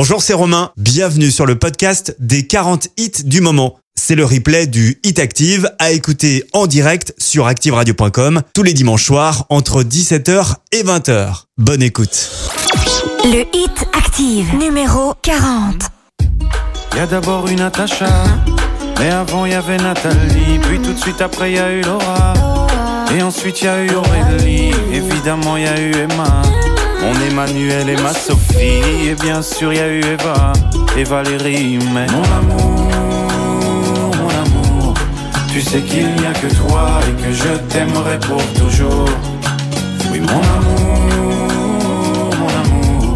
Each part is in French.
Bonjour, c'est Romain. Bienvenue sur le podcast des 40 hits du moment. C'est le replay du Hit Active à écouter en direct sur activeradio.com tous les dimanches soirs entre 17h et 20h. Bonne écoute. Le Hit Active numéro 40. Y a d'abord une Natacha, mais avant y avait Nathalie, puis tout de suite après y a eu Laura, et ensuite y a eu Aurélie, évidemment y a eu Emma. Mon Emmanuel et ma Sophie, et bien sûr y a eu Eva et Valérie, mais mon amour, mon amour, tu sais qu'il n'y a que toi et que je t'aimerai pour toujours. Oui, mon amour, mon amour,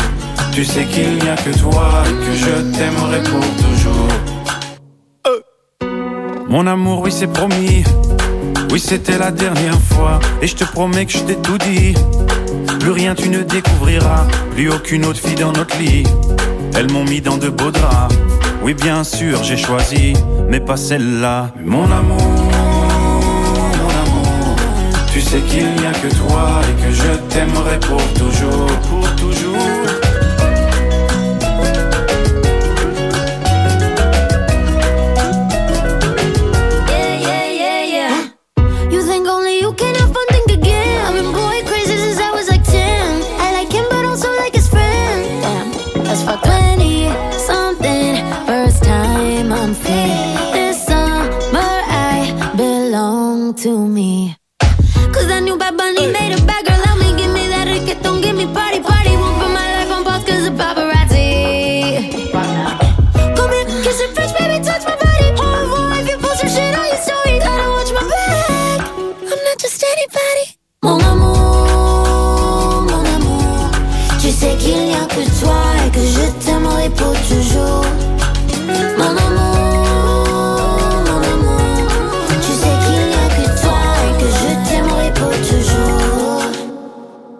tu sais qu'il n'y a que toi et que je t'aimerai pour toujours. Euh. Mon amour, oui, c'est promis. Oui, c'était la dernière fois. Et je te promets que je t'ai tout dit. Plus rien tu ne découvriras, plus aucune autre fille dans notre lit. Elles m'ont mis dans de beaux draps. Oui, bien sûr, j'ai choisi, mais pas celle-là. Mon amour, mon amour, tu sais qu'il n'y a que toi et que je t'aimerai pour toujours, pour toujours. belong to me. Cause that new Bad Bunny made a bad girl love me. Give me that reggaeton, give me party, party. Won't put my life on pause cause the paparazzi. Come here, kiss your face, baby, touch my body. Oh, boy, if you post your shit on your story, gotta watch my back. I'm not just anybody. Mon amour, mon amour. Tu sais qu'il n'y a que toi et que je t'aimerai pour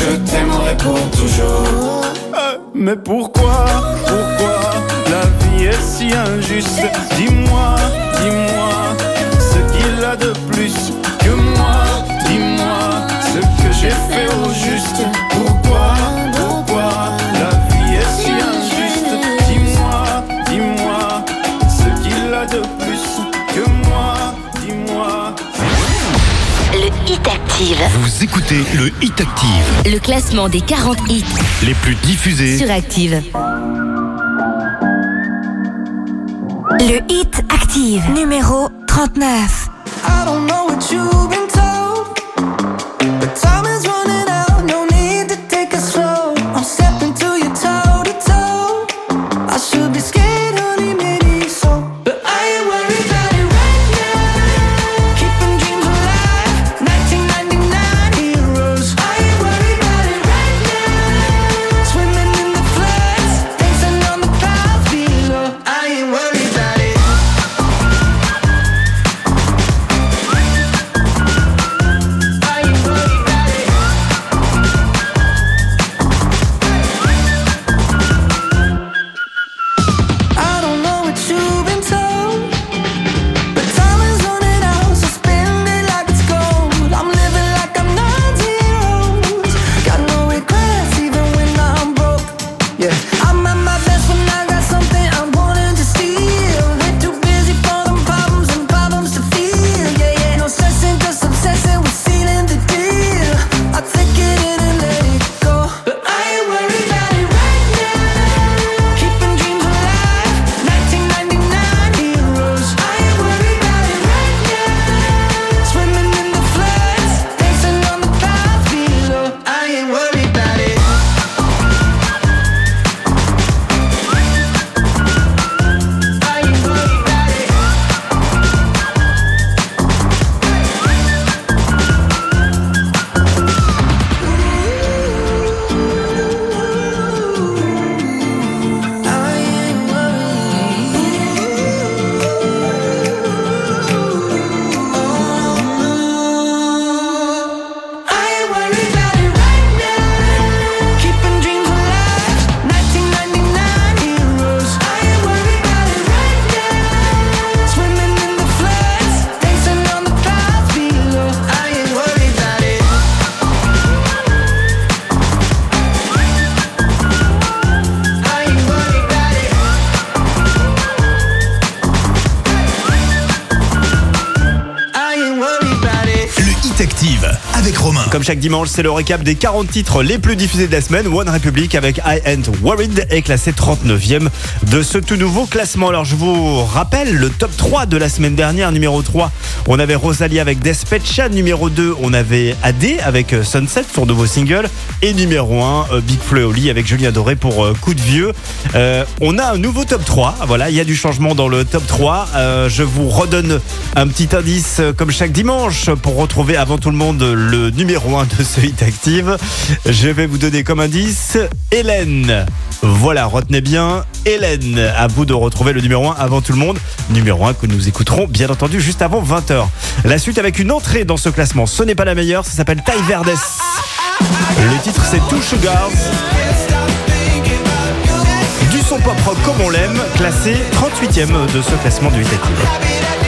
je t'aimerai pour toujours. Euh, mais pourquoi, pourquoi la vie est si injuste? Dis-moi, dis-moi ce qu'il a de plus que moi. Dis-moi ce que j'ai fait au juste. Active. Vous écoutez le Hit Active. Le classement des 40 hits les plus diffusés sur Active. Le Hit Active, numéro 39. I don't know what you've been chaque dimanche, c'est le récap des 40 titres les plus diffusés de la semaine. One Republic avec I Ain't Worried est classé 39e de ce tout nouveau classement. Alors je vous rappelle le top 3 de la semaine dernière. Numéro 3, on avait Rosalie avec Despecha. Numéro 2, on avait AD avec euh, Sunset, son nouveau single. Et numéro 1, euh, Big Flo et avec Julien Doré pour euh, Coup de Vieux. On a un nouveau top 3. Voilà, il y a du changement dans le top 3. Euh, je vous redonne un petit indice euh, comme chaque dimanche pour retrouver avant tout le monde le numéro 1 de ce hit active. Je vais vous donner comme indice Hélène. Voilà, retenez bien Hélène. À vous de retrouver le numéro 1 avant tout le monde. Numéro 1 que nous écouterons bien entendu juste avant 20h. La suite avec une entrée dans ce classement. Ce n'est pas la meilleure, ça s'appelle Ty Verdes. Le titre c'est Two Sugars. Du son pop rock comme on l'aime, classé 38e de ce classement du hit active.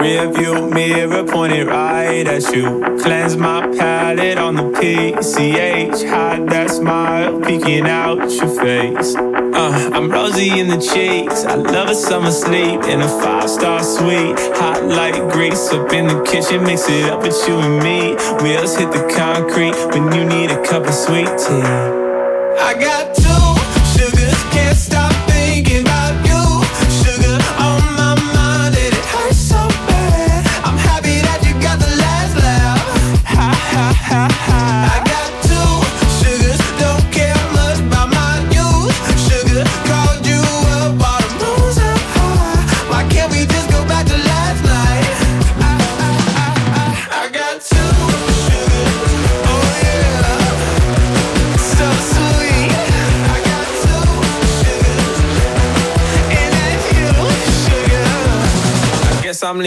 Rear view mirror pointed right at you. Cleanse my palate on the PCH. Hide that smile peeking out your face. Uh, I'm rosy in the cheeks. I love a summer sleep in a five star suite. Hot like grease up in the kitchen. Mix it up with you and me. Wheels hit the concrete when you need a cup of sweet tea. I got two sugars, can't stop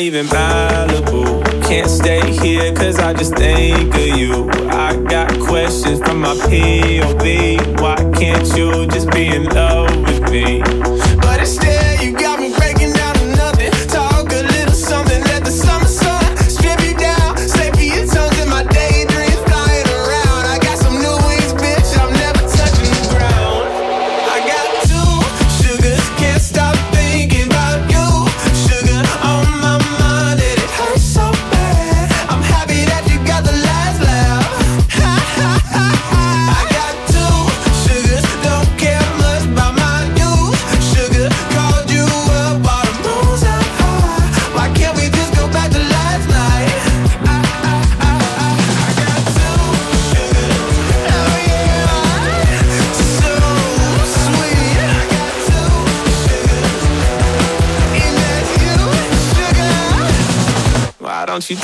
leaving Malibu. Can't stay here cause I just think of you. I got questions from my POV. Why can't you just be in love with me?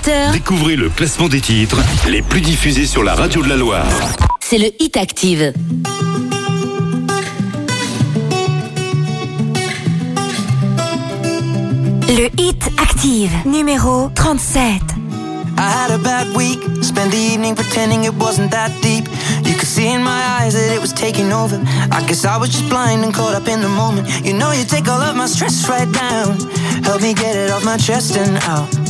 20h, Découvrez le classement des titres les plus diffusés sur la radio de la Loire. c'est le Hit Active. Le Hit Active, numéro 37. I had a bad week, spent the evening pretending it wasn't that deep. You could see in my eyes that it was taking over. I guess I was just blind and caught up in the moment. You know, you take all of my stress right down. Help me get it off my chest and out.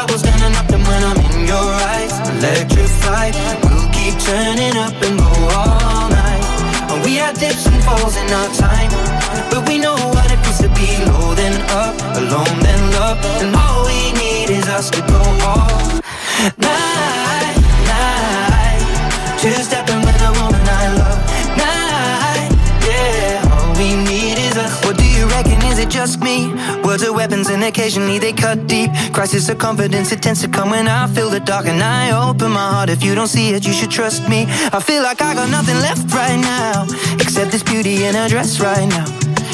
Troubles standing up and when I'm in your eyes, electrified. We'll keep turning up and go all night. We had dips and falls in our time, but we know what it feels to be low then up, alone then love, and all we need is us to go all night, night. Two just me? Words are weapons and occasionally they cut deep. Crisis of confidence, it tends to come when I feel the dark and I open my heart. If you don't see it, you should trust me. I feel like I got nothing left right now, except this beauty in her dress right now.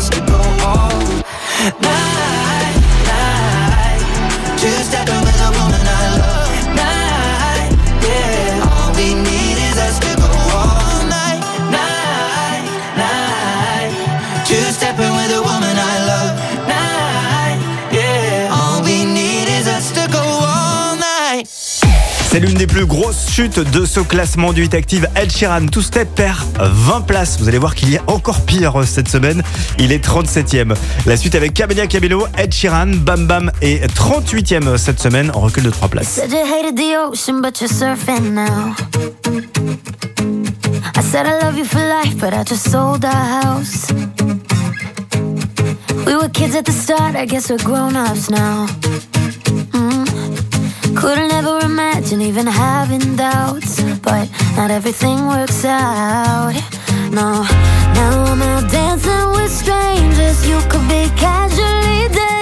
us to go all night, night. Two stepping C'est l'une des plus grosses chutes de ce classement du Hit Active. Ed Sheeran, Two Step perd 20 places. Vous allez voir qu'il y a encore pire cette semaine. Il est 37e. La suite avec Camélia Cabello, Ed Sheeran, Bam Bam est 38e cette semaine en recul de 3 places. We were kids at the start, I guess we're grown ups now. Couldn't ever imagine even having doubts, but not everything works out. No, now I'm out dancing with strangers. You could be casually dating.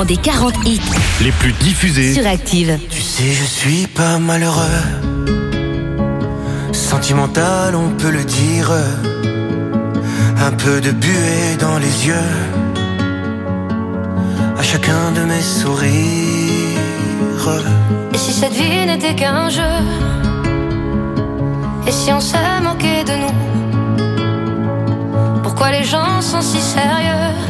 Classement des 40 hits les plus diffusés. sur Active. Tu sais, je suis pas malheureux. Sentimental, on peut le dire. Un peu de buée dans les yeux. À chacun de mes sourires. Et si cette vie n'était qu'un jeu? Et si on se moquait de nous? Pourquoi les gens sont si sérieux?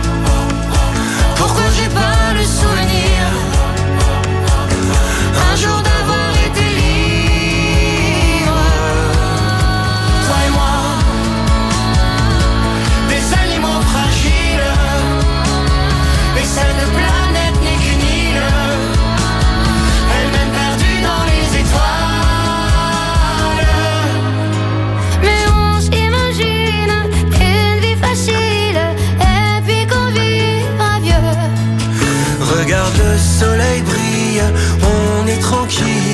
Pourquoi j'ai pas le souvenir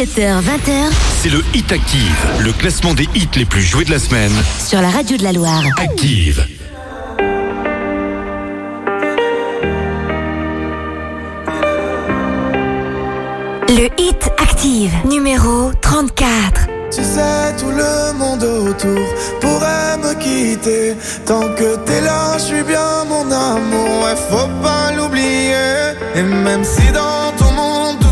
17h-20h, c'est le Hit Active, le classement des hits les plus joués de la semaine sur la radio de la Loire. Active. Le Hit Active, numéro 34. Tu sais, tout le monde autour pourrait me quitter. Tant que t'es là, je suis bien mon amour. Ouais, faut pas l'oublier. Et même si dans ton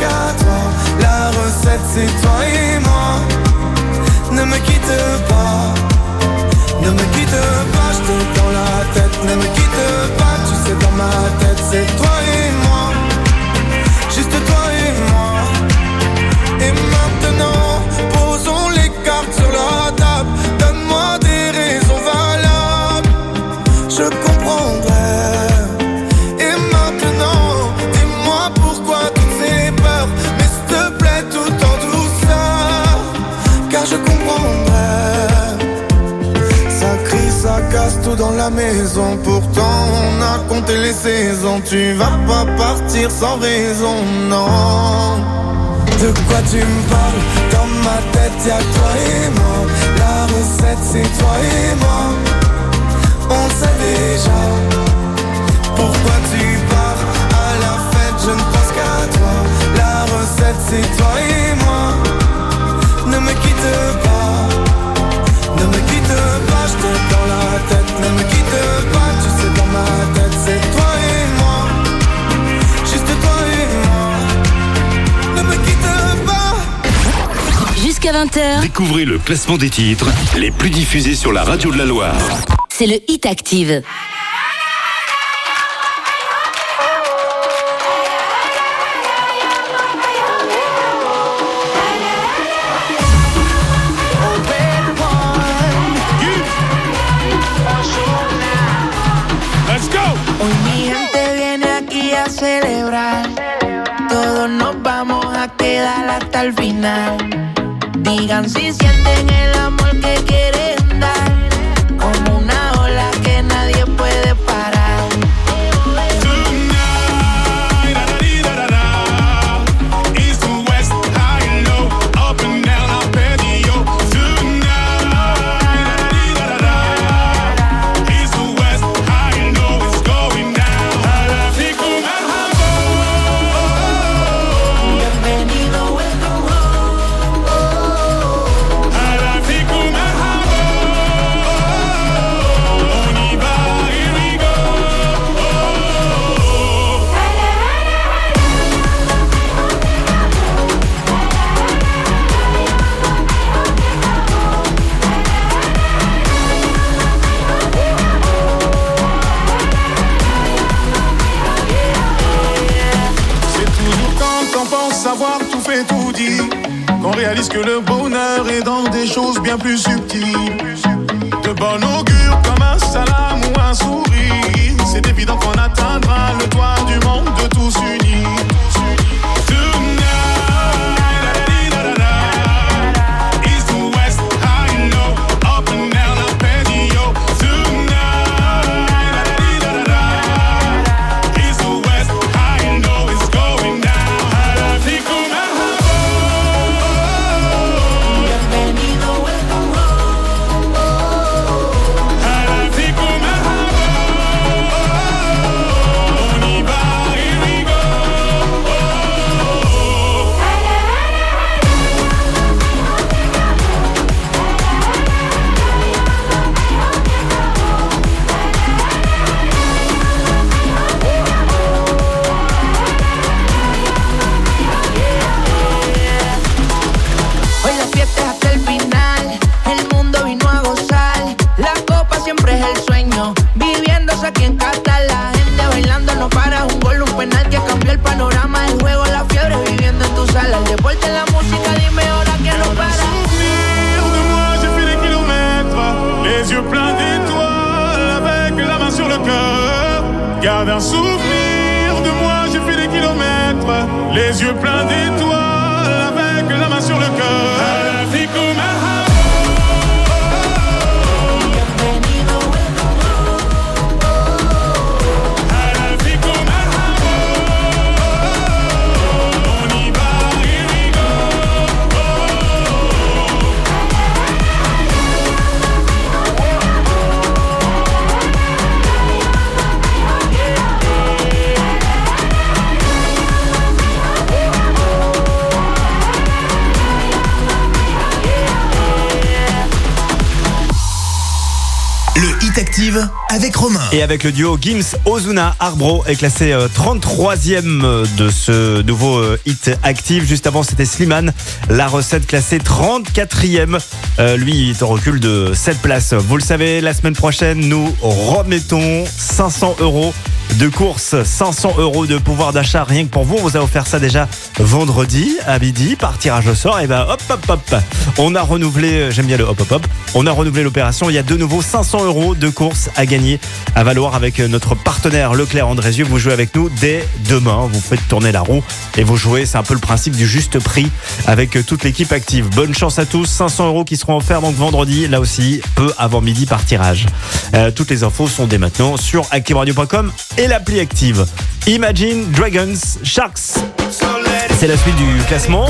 La recette c'est toi et moi. Ne me quitte pas. Ne me quitte pas, je dans la tête. Ne me quitte pas, tu sais dans ma tête c'est toi et moi Tu vas pas partir sans raison, non. De quoi tu me parles? Dans ma tête y'a toi et moi. La recette c'est toi et moi. On sait déjà Pourquoi tu pars. À la fête je ne pense qu'à toi. La recette c'est toi 20h, Découvrez le classement des titres les plus diffusés sur la radio de la Loire. c'est le Hit Active. Celebrar. Todos nos vamos a quedar hasta el final. Digan si sienten el amor que le bonheur est dans des choses bien plus subtiles. Et avec le duo Gims Ozuna Arbro est classé euh, 33e de ce nouveau euh, hit active. Juste avant, c'était Slimane. La recette classée 34e. Euh, lui, il est en recul de 7 places. Vous le savez, la semaine prochaine, nous remettons 500 euros de course, 500 euros de pouvoir d'achat rien que pour vous. On vous a offert ça déjà vendredi à midi par tirage au sort. Et ben hop hop hop, on a renouvelé. euh, J'aime bien le hop hop hop. On a renouvelé l'opération. Il y a de nouveau 500 euros de course à gagner à valoir avec notre partenaire Leclerc Andrézieux. Vous jouez avec nous dès demain. Vous faites tourner la roue et vous jouez. C'est un peu le principe du juste prix avec toute l'équipe active. Bonne chance à tous. 500 euros qui seront offerts donc vendredi. Là aussi, peu avant midi par tirage. Euh, toutes les infos sont dès maintenant sur activeradio.com et l'appli active. Imagine Dragons Sharks. C'est la suite du classement.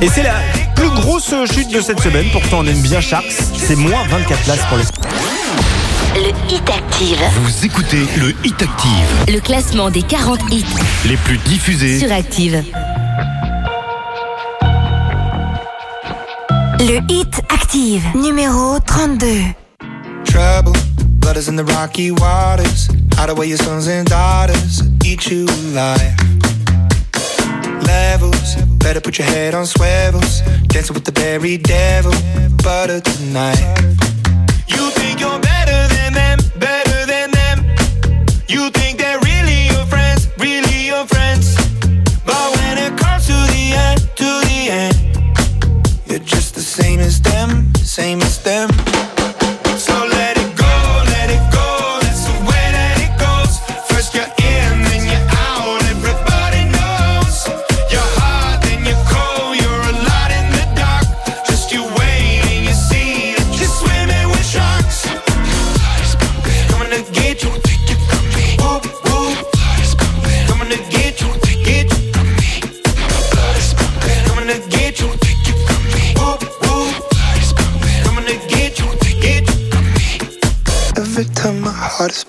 Et c'est la plus grosse chute de cette semaine, pourtant on aime bien Sharks, c'est moins 24 places pour les... Le Hit Active. Vous écoutez le Hit Active. Le classement des 40 hits les plus diffusés sur Active. Le Hit Active, numéro 32. Trouble, blood is in the rocky waters. Sons and daughters eat you alive. Levels, better put your head on swivels. Dancing with the very devil, butter tonight. You think you're better than them, better than them. You think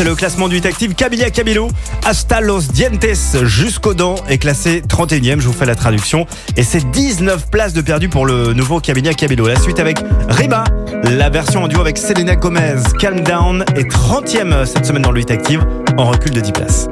c'est le classement du 8 active. Camilla Cabello, hasta los dientes, jusqu'aux dents, est classé 31ème. Je vous fais la traduction. Et c'est 19 places de perdu pour le nouveau Camilla Cabello. La suite avec Riba, la version en duo avec Selena Gomez. Calm Down est 30ème cette semaine dans le 8 active, en recul de 10 places.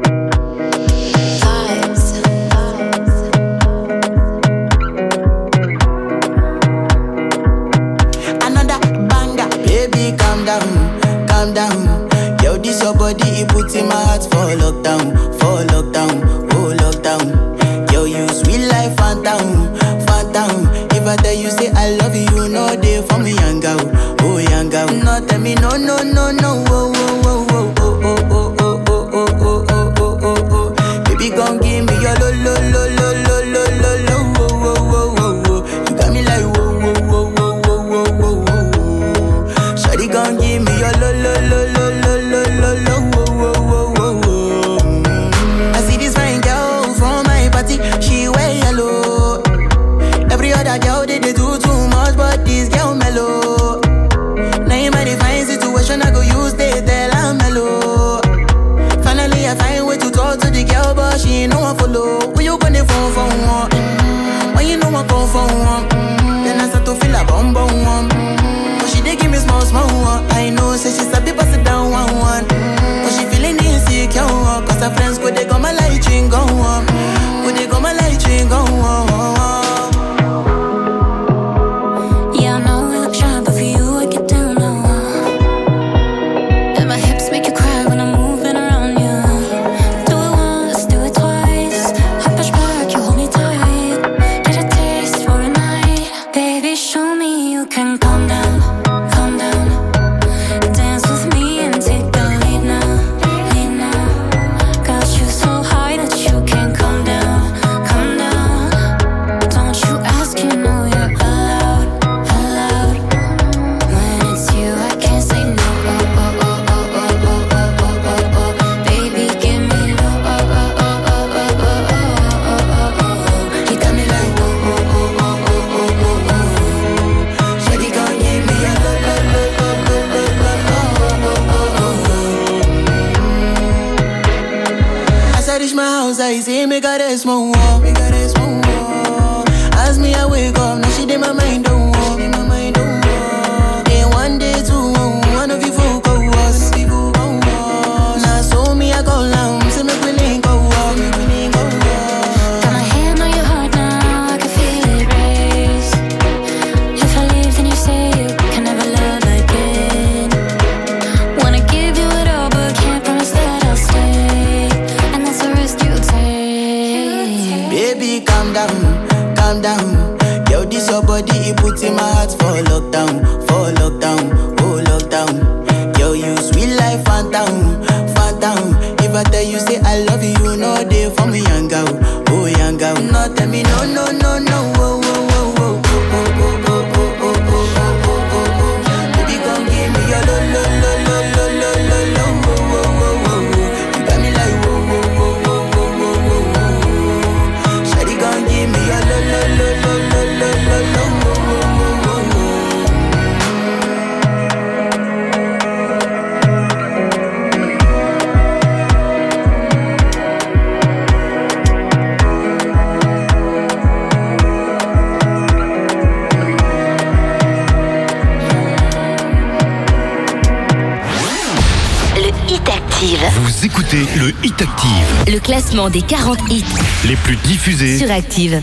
classement des 40 hits les plus diffusés sur Active.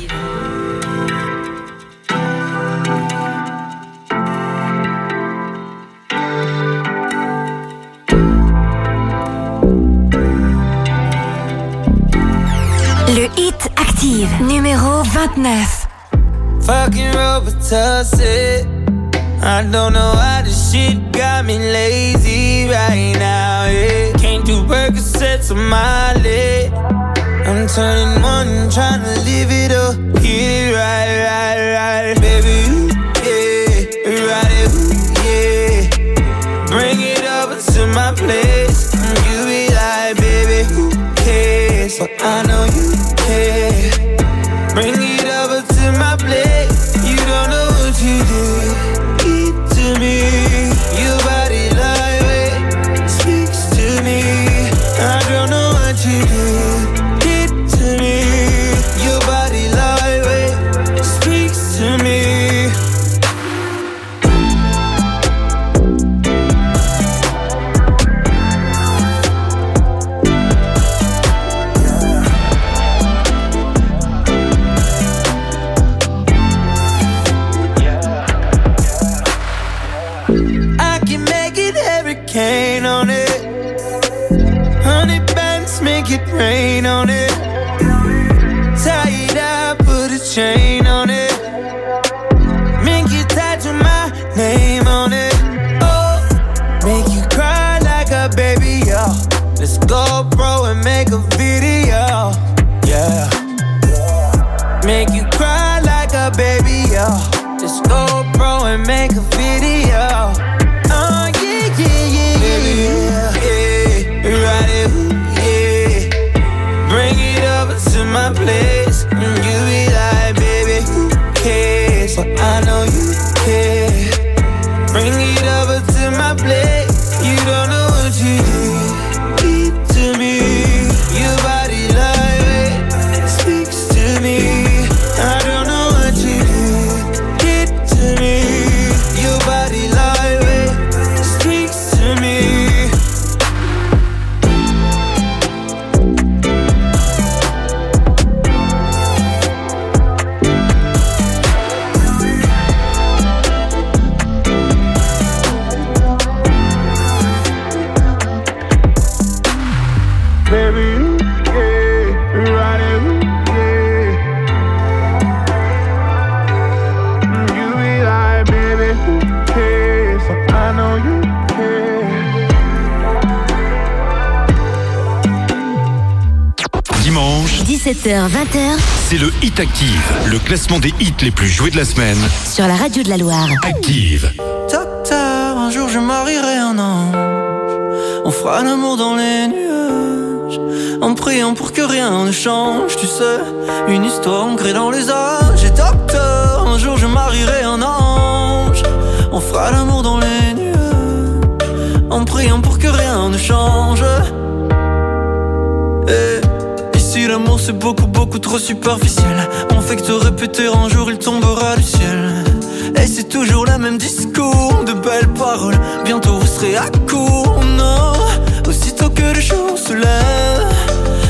Le hit Active numéro 29. Fucking I don't know turning one, trying to leave it let's make it rain on it. Tie it up, put a chain on it. Make you tattoo my name on it. Oh, make you cry like a baby, yo. Let's go, bro, and make a video. Yeah. Make you cry like a baby, yo. Just go, bro, and make a Hit Active, le classement des hits les plus joués de la semaine. sur la radio de la Loire. Active. Docteur, un jour je marierai un ange. On fera l'amour dans les nuages. En priant pour que rien ne change, tu sais. Une histoire ancrée dans les âges. Et docteur, un jour je marierai un ange. On fera l'amour dans les nuages. En priant pour que rien ne change. C'est beaucoup beaucoup trop superficiel. On fait que te répéter un jour il tombera du ciel. Et c'est toujours le même discours De belles paroles. Bientôt vous serez à court Non. Aussitôt que le jour se lève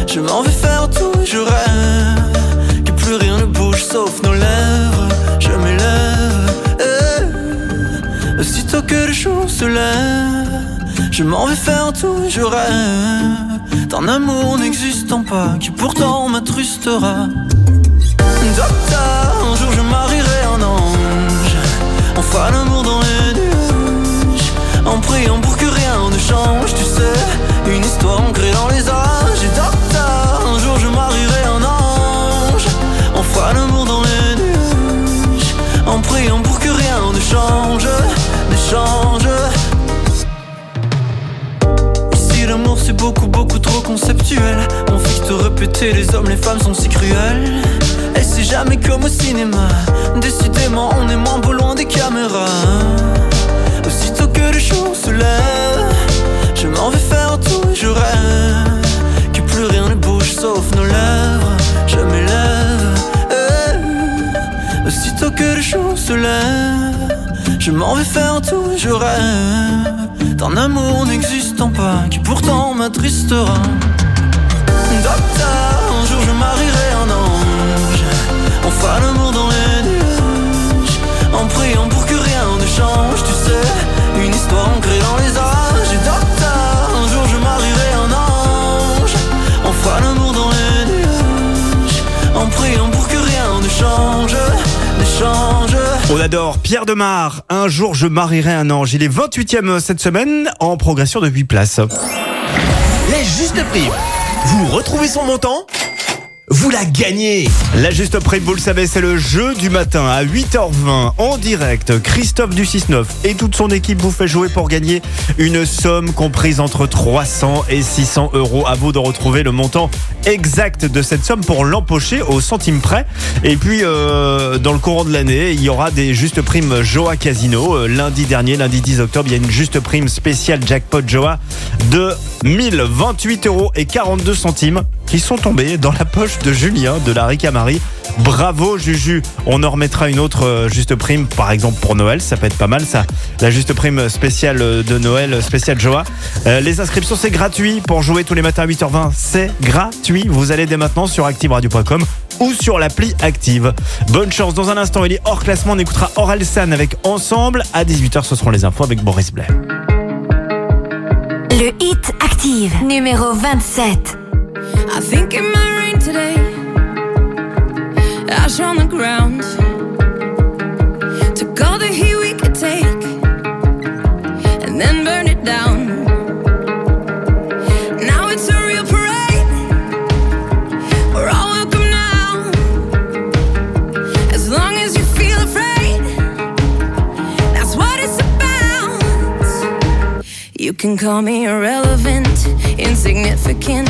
Je m'en vais faire tout et je rêve Que plus rien ne bouge sauf nos lèvres Je m'élève. Eh. Aussitôt que le jour se lève Je m'en vais faire tout et je rêve d'un amour n'existant pas qui pourtant m'attrustera. Docteur, un jour je marierai un ange. Fera l'amour dans les nuages. En priant pour que rien ne change, tu sais. Une histoire ancrée dans les âges. Et docteur, un jour je marierai un ange. Fera l'amour dans les nuages. En priant pour que rien ne change, ne change. Ici l'amour c'est beaucoup beaucoup conceptuel. On fait que te les hommes les femmes sont si cruels. Et c'est jamais comme au cinéma. Décidément on est moins beau loin des caméras. Aussitôt que le jour se lève Je m'en vais faire tout et je rêve Que plus rien ne bouge sauf nos lèvres. Je m'élève eh. Aussitôt que le jour se lève Je m'en vais faire tout et je rêve D'un amour n'existant pas Qui pourtant m'attristera. Docteur, un jour je marierai un ange. On fera l'amour dans les nuages En priant pour que rien ne change Tu sais, une histoire ancrée dans les âges On adore Pierre Demar. Un jour, je marierai un ange. Il est 28e cette semaine, en progression de 8 places. Les justes primes. Vous retrouvez son montant Vous la gagnez La juste prime, vous le savez, c'est le jeu du matin à 8h20 en direct. Christophe du 6-9 et toute son équipe vous fait jouer pour gagner une somme comprise entre 300 et 600 euros. À vous de retrouver le montant exact de cette somme pour l'empocher au centime près. Et puis, euh, dans le courant de l'année, il y aura des justes primes Joa Casino. Euh, lundi dernier, lundi 10 octobre, il y a une juste prime spéciale jackpot Joa de 1028 euros et 42 centimes qui sont tombés dans la poche de Julien de la Ricamari. Bravo Juju. On en remettra une autre euh, juste prime, par exemple pour Noël, ça peut être pas mal ça. La juste prime spéciale de Noël, spéciale Joa. Euh, les inscriptions c'est gratuit pour jouer tous les matins à 8h20. C'est gratuit. Vous allez dès maintenant sur activeradio.com ou sur l'appli Active. Bonne chance. Dans un instant, il est hors classement. On écoutera Orelsan avec Ensemble. À 18h, ce seront les infos avec Boris Blais. Le hit active, numéro 27. I think it might rain today. Ash on the ground. Took all the heat we could take and then burn it down. Now it's a real parade. We're all welcome now. As long as you feel afraid, that's what it's about. You can call me irrelevant insignificant.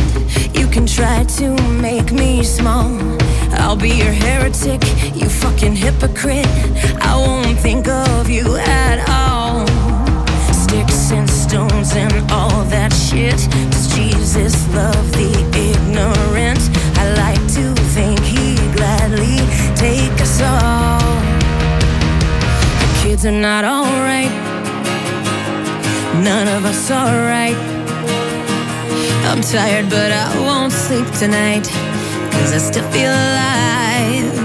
You can try to make me small. I'll be your heretic, you fucking hypocrite. I won't think of you at all. Sticks and stones and all that shit. Does Jesus love the ignorant? I like to think he gladly take us all. The kids are not alright. None of us are right. I'm tired, but I won't sleep tonight, cause I still feel alive.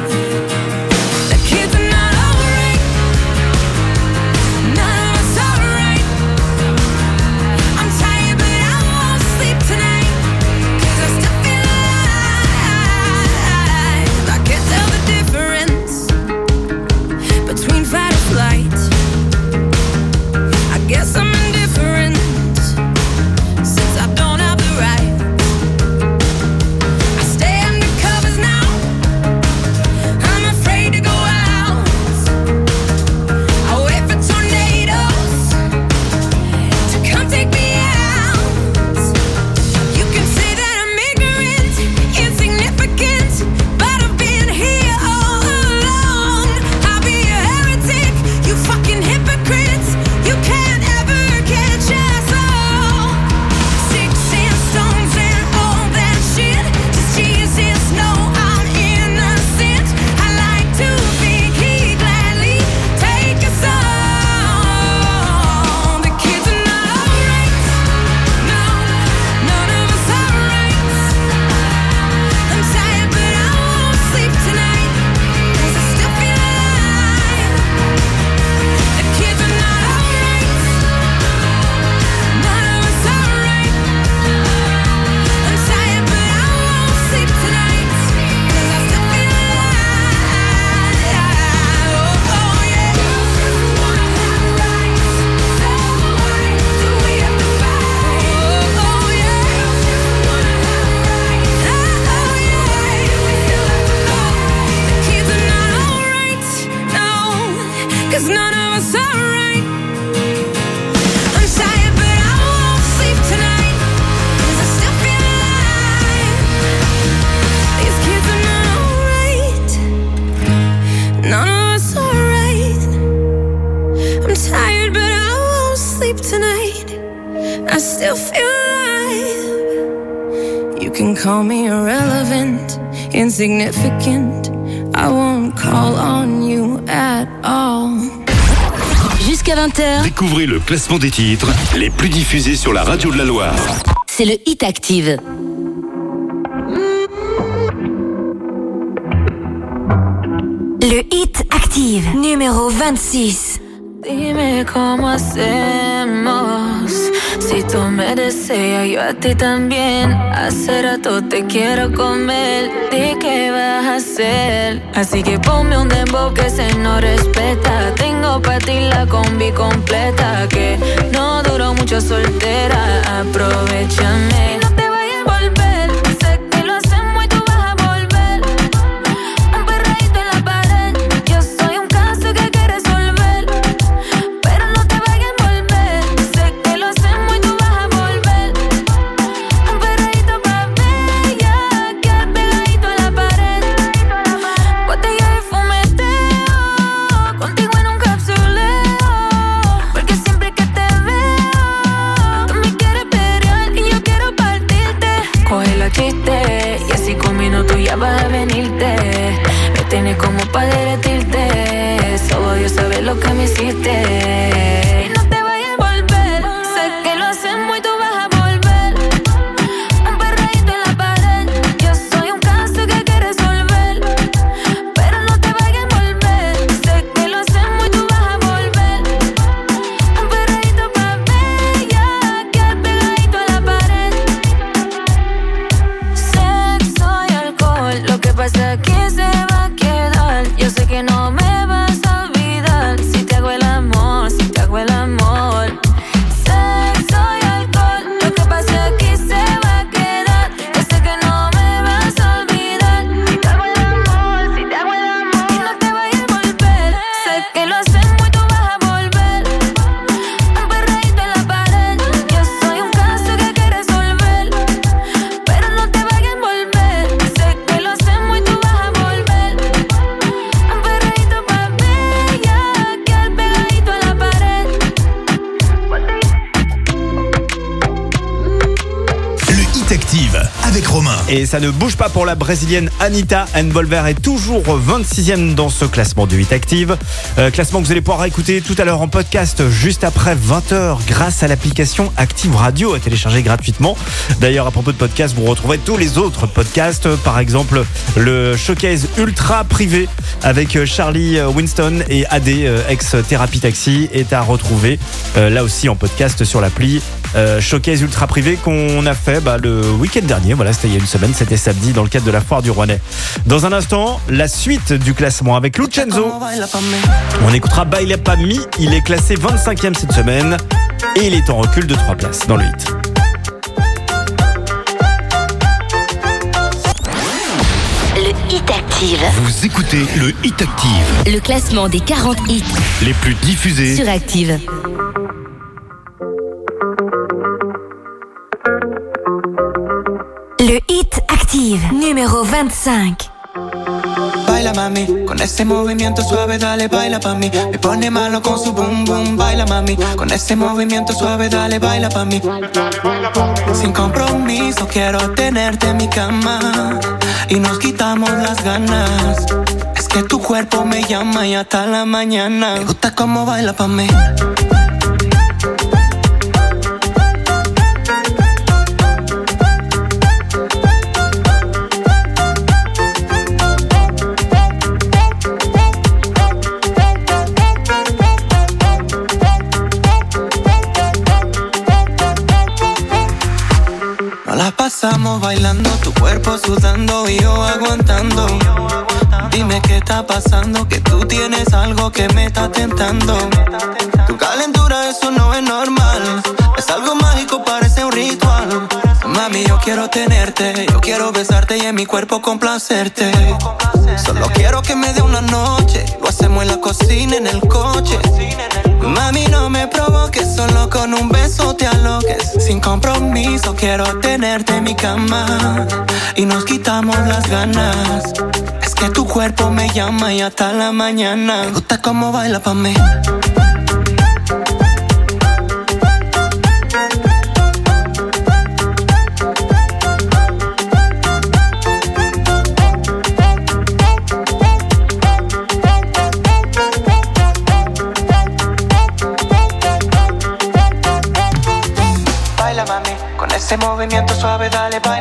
classement des titres les plus diffusés sur la radio de la Loire. C'est le Hit Active. Le Hit Active, numéro 26. Dime cómo hacer. si tú me deseas, yo a ti también. Hace rato te quiero comer, ¿de qué vas a hacer? Así que ponme un dembow que se no respeta. Tengo para ti la combi completa, que no duró mucho soltera. Aprovechame ça ne bouge pas pour la brésilienne Anita Envolver est toujours 26e dans ce classement du 8 Active. Euh, classement que vous allez pouvoir écouter tout à l'heure en podcast juste après 20h grâce à l'application Active Radio à télécharger gratuitement. D'ailleurs, à propos de podcast, vous retrouverez tous les autres podcasts, euh, par exemple le showcase ultra privé avec euh, Charlie Winston et AD, ex Thérapie Taxi, est à retrouver là aussi en podcast sur l'appli euh, showcase ultra privé qu'on a fait bah, le week-end dernier. Voilà, c'était il y a une semaine, c'était samedi dans le cadre de la foire du Rouennais. Dans un instant, la suite du classement avec Lucenzo. On écoutera Baila Pami, il est classé 25e cette semaine et il est en recul de 3 places dans le hit. Le Hit Active. Vous écoutez le Hit Active, Le classement des 40 hits les plus diffusés. sur Active. Active, numéro 25. Baila mami, con ese movimiento suave dale baila pa' mí. Me pone malo con su boom boom, baila mami. Con ese movimiento suave dale baila pa' mí. Sin compromiso quiero tenerte en mi cama y nos quitamos las ganas. Es que tu cuerpo me llama y hasta la mañana. Me gusta cómo baila pa' mí. Bailando, tu cuerpo sudando y yo aguantando. Dime qué está pasando, que tú tienes algo que me está tentando. Tu calentura, eso no es normal. Es algo mágico, parece un ritual. Mami, yo quiero tenerte, yo quiero besarte y en mi cuerpo complacerte. Solo quiero que me dé una noche, lo hacemos en la cocina, en el coche. Mami, no me provoques, solo con un beso te aloques. Sin compromiso, quiero tenerte en mi cama y nos quitamos las ganas. Es que tu cuerpo me llama y hasta la mañana. Me gusta cómo baila pa' mí.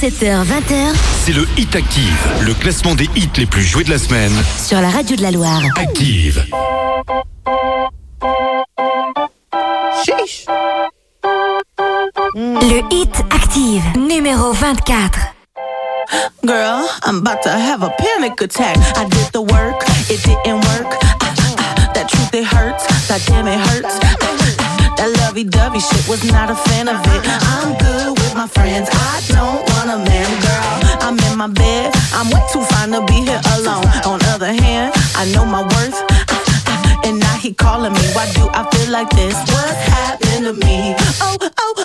17h, 20h c'est le Hit Active, le classement des hits les plus joués de la semaine. sur la radio de la Loire. Active. Le Hit Active, numéro 24. Girl, I'm about to have a panic attack. I did the work, it didn't work. Ah, ah, that truth, it hurts. That damn, it hurts. That lovey dovey shit was not a fan of it. I'm good with my friends. I don't want a man, girl. I'm in my bed. I'm way too fine to be here alone. On other hand, I know my worth. Ah, ah, And now he calling me. Why do I feel like this? What happened to me? Oh, oh,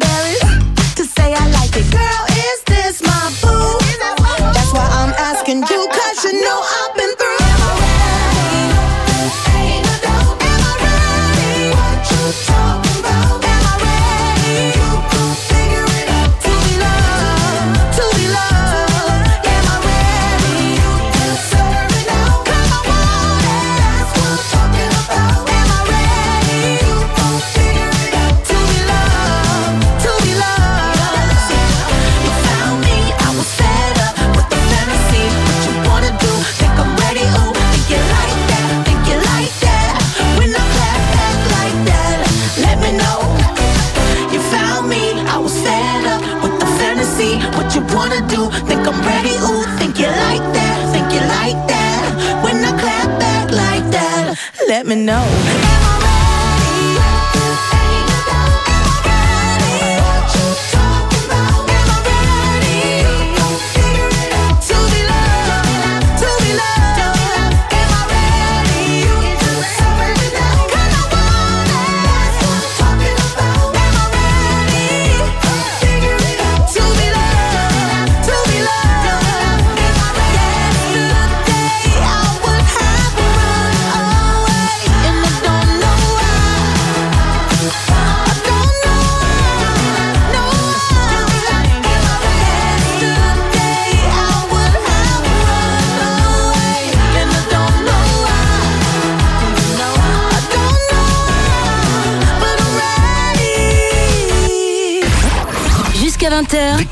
me know.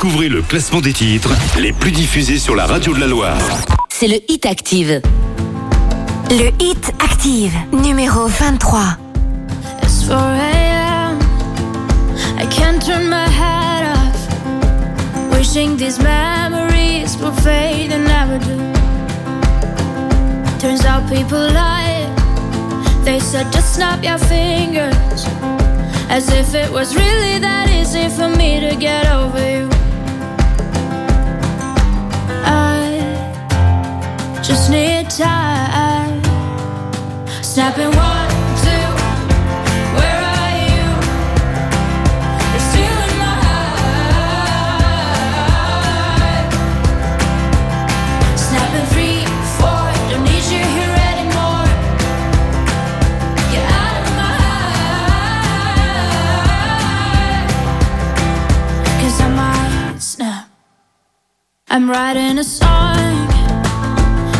Découvrez le classement des titres les plus diffusés sur la radio de la Loire. c'est le Hit Active. Le Hit Active, numéro 23. It's 4 a.m. I can't turn my head off. Wishing these memories will fade and never do. Turns out people lie. They said just snap your fingers. As if it was really that easy for me to get over you. Just need time. Snapping one, two. Where are you? You're in my heart. Three, four. Don't need you here anymore. Get out of my heart. 'Cause I might snap. I'm writing a song.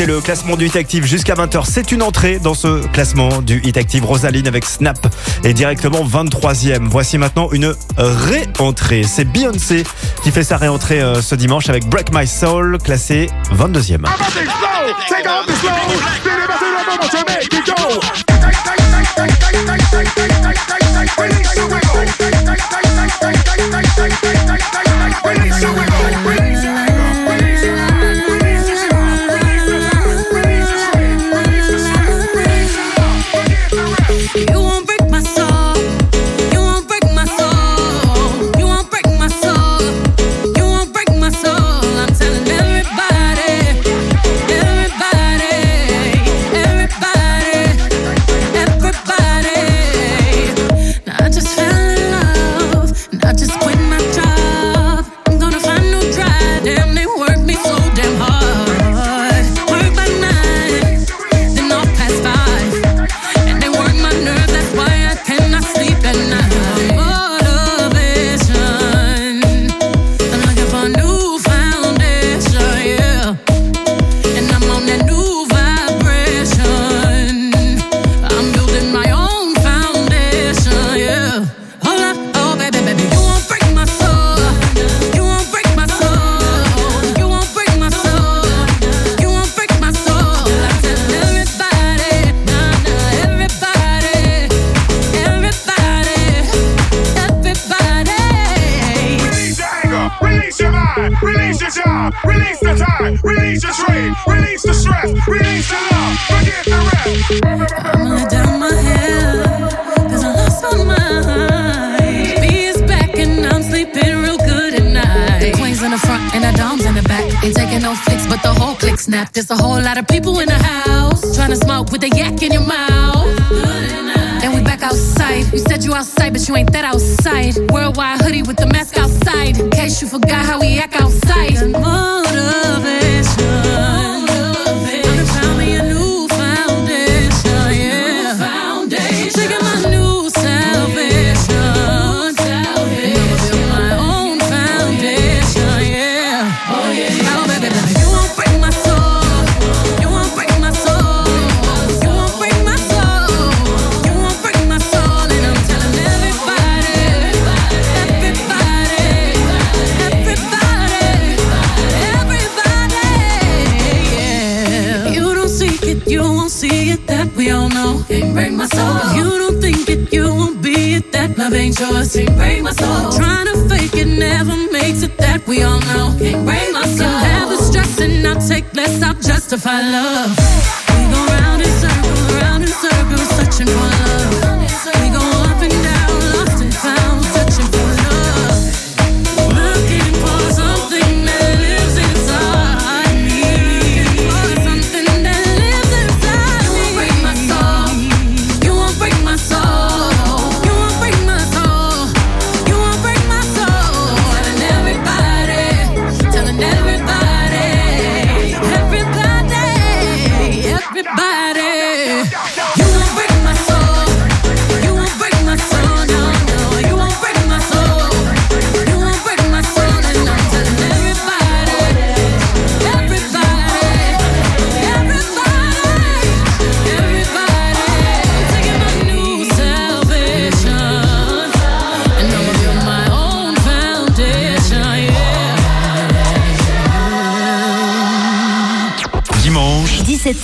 Écoutez le classement du Hit Active jusqu'à 20h. C'est une entrée dans ce classement du Hit Active. Rosaline avec Snap est directement 23e. Voici maintenant une réentrée. C'est Beyoncé qui fait sa réentrée euh, ce dimanche avec Break My Soul, classé 22e. Stress, release the love, forget the rest. I'ma let down my hair, cause I lost my mind. B is back and I'm sleeping real good at night. Queens in the front and the doms in the back. Ain't taking no flicks, but the whole click snap. There's a whole lot of people in the house. Trying to smoke with a yak in your mouth. And we back outside. You said you outside, but you ain't that outside. Worldwide hoodie with the mask outside. In case you forgot how we act outside. Motivation. You don't think it, you won't be it. That love ain't yours. Can't break my soul. Trying to fake it never makes it. That we all know. Can't break my soul. You have the stress and I'll take less. I'll justify love.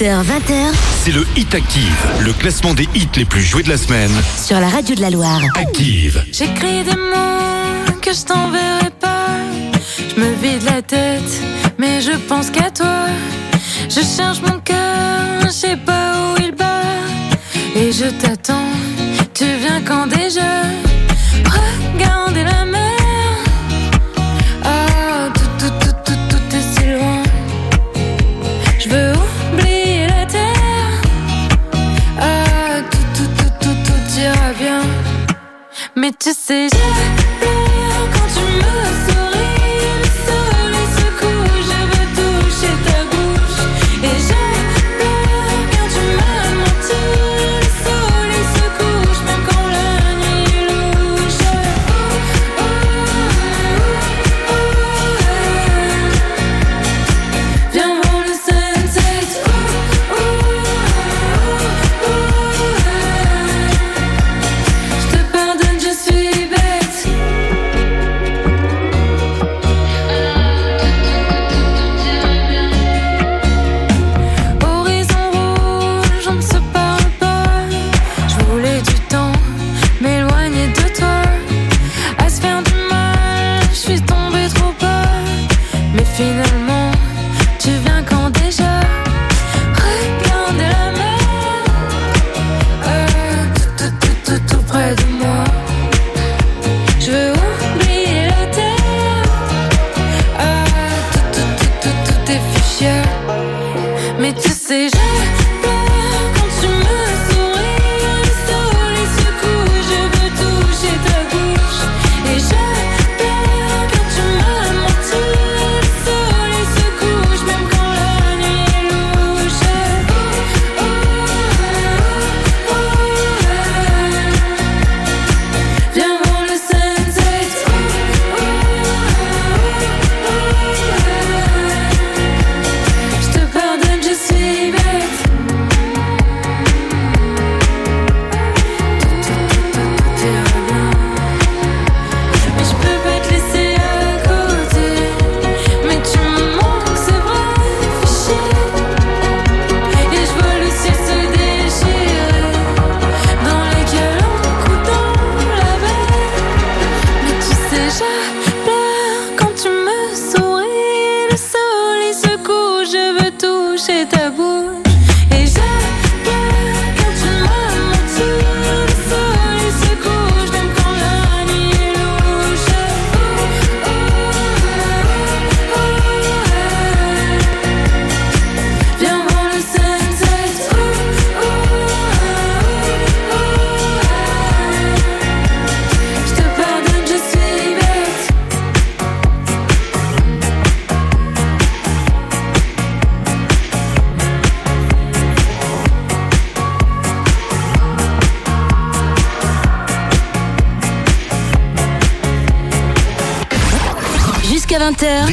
20h. c'est le Hit Active, le classement des hits les plus joués de la semaine. Sur la radio de la Loire. Active. J'écris des mots que je t'enverrai pas. Je me vide la tête, mais je pense qu'à toi. Je cherche mon cœur, je sais pas où il bat. Et je t'attends, tu viens quand déjà.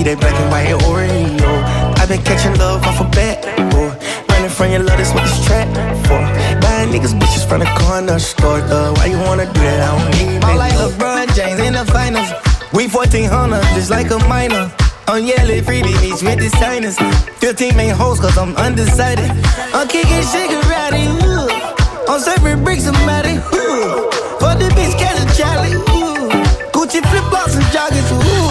Be that black and white Oreo. I've been catching love off a bat, boy. Running from your love, that's what this track for. Buying niggas bitches from the corner store, though. Why you wanna do that? I don't need I'm like LeBron James in the finals. We 1400, just like a minor. I'm yelling freebie meets with the signers. 15 main hoes, cause I'm undecided. I'm kicking Shigarati, ooh. I'm serving bricks Matty, ooh. For the bitch, catch a Charlie, ooh. Gucci flip flops and joggers, ooh.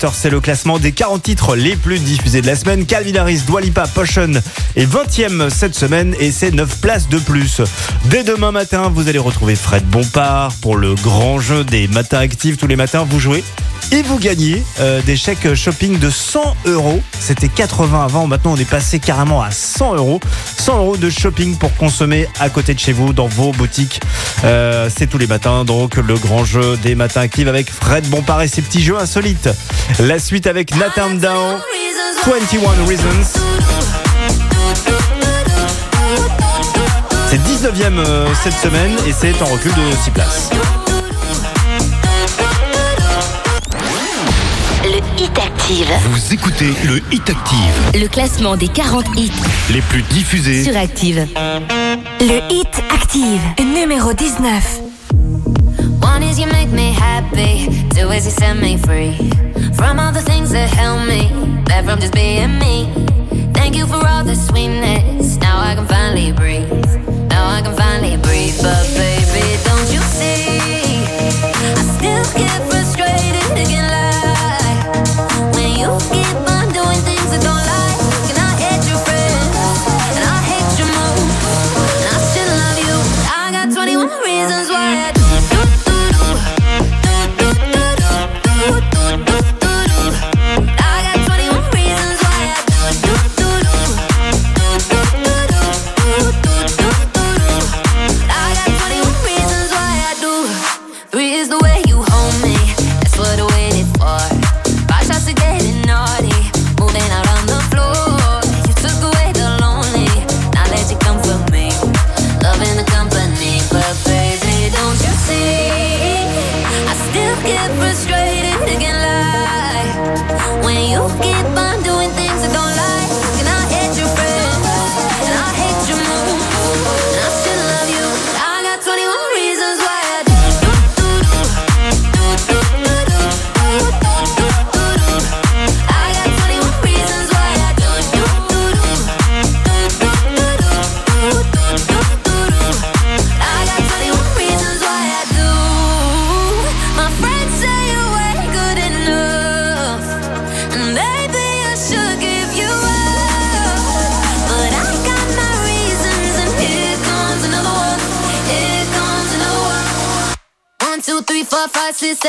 20h, c'est le classement des 40 titres les plus diffusés de la semaine. Calvin Harris, Dua Lipa, Potion est 20e cette semaine et c'est 9 places de plus. Dès demain matin, vous allez retrouver Fred Bompard pour le grand jeu des matins actifs. Tous les matins, vous jouez et vous gagnez euh, des chèques shopping de 100 euros. C'était 80 avant, maintenant on est passé carrément à 100 euros. 100 euros de shopping pour consommer à côté de chez vous, dans vos boutiques. Euh, c'est tous les matins, donc le grand jeu des matins actifs avec Fred Bompard et ses petits jeux insolites. La suite avec Nathan Down, 21 Reasons. C'est 19ème euh, cette semaine et c'est en recul de 6 places. Le Hit Active. Vous écoutez le Hit Active. Le classement des 40 hits les plus diffusés sur Active. Le Hit Active, numéro 19. One is you make me happy, two is you set me free. From all the things that held me back from just being me. Thank you for all the sweetness. Now I can finally breathe. Now I can finally breathe. But baby, don't you see? I still get frustrated again.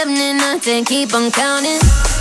nothing, keep on counting.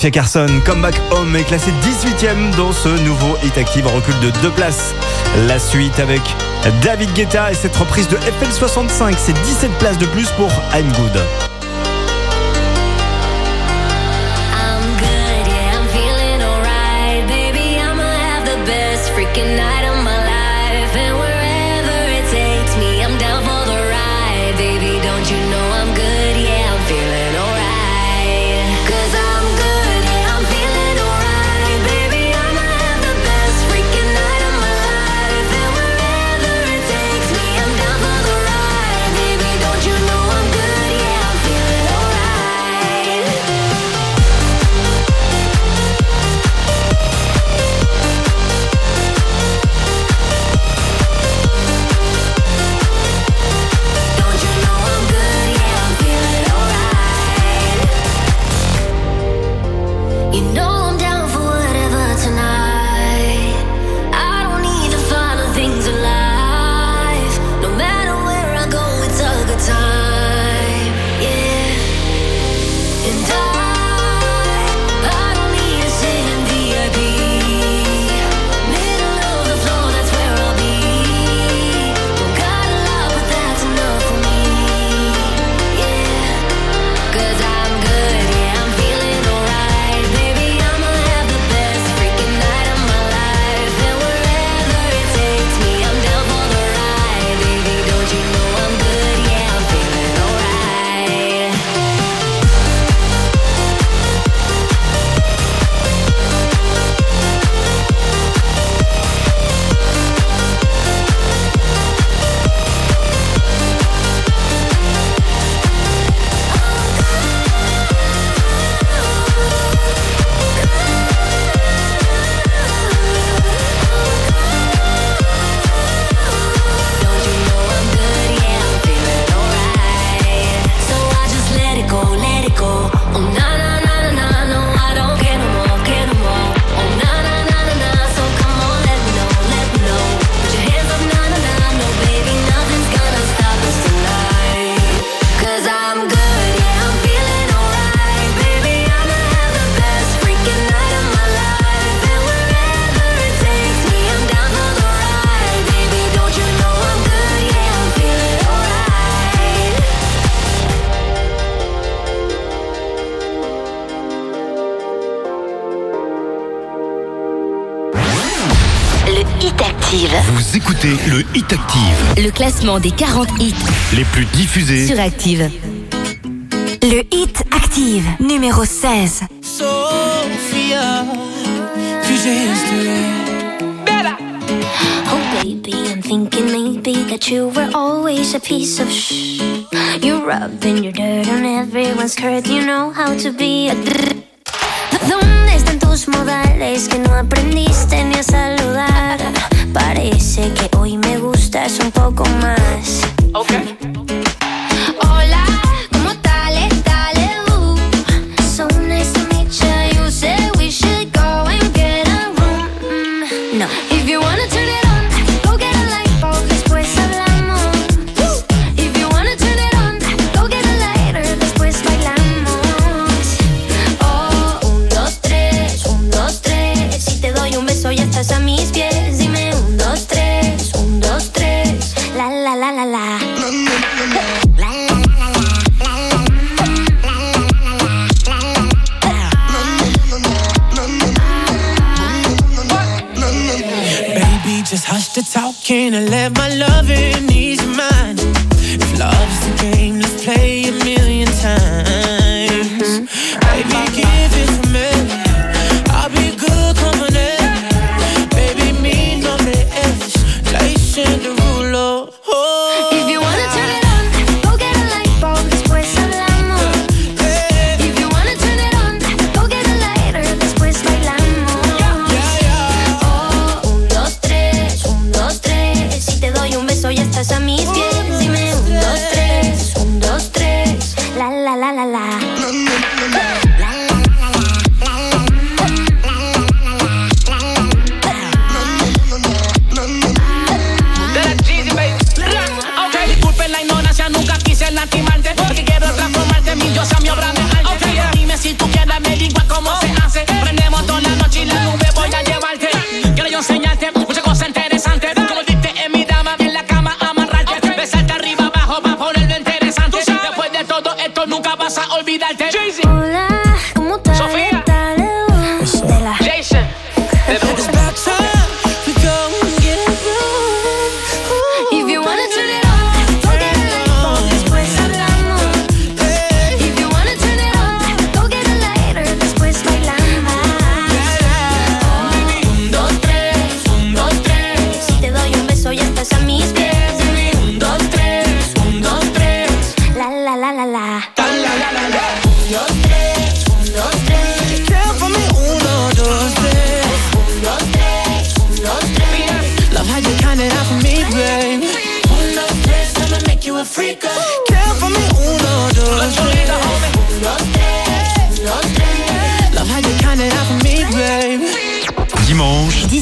Sophia Carson, Comeback Home est classée 18ème dans ce nouveau Hit Active en recul de deux places. La suite avec David Guetta et cette reprise de FL65, c'est 17 places de plus pour I'm Good. freaking out Vous écoutez le Hit Active. Le classement des 40 hits les plus diffusés sur Active. Le Hit Active, numéro 16. Sophia, tu. Bella! Oh baby, I'm thinking maybe that you were always a piece of shh. You're rubbing your dirt on everyone's skirt. You know how to be a. ¿Dónde están tus modales que no aprendiste ni a saludar? Parece que hoy me gustas un poco más. Okay. and I left my loving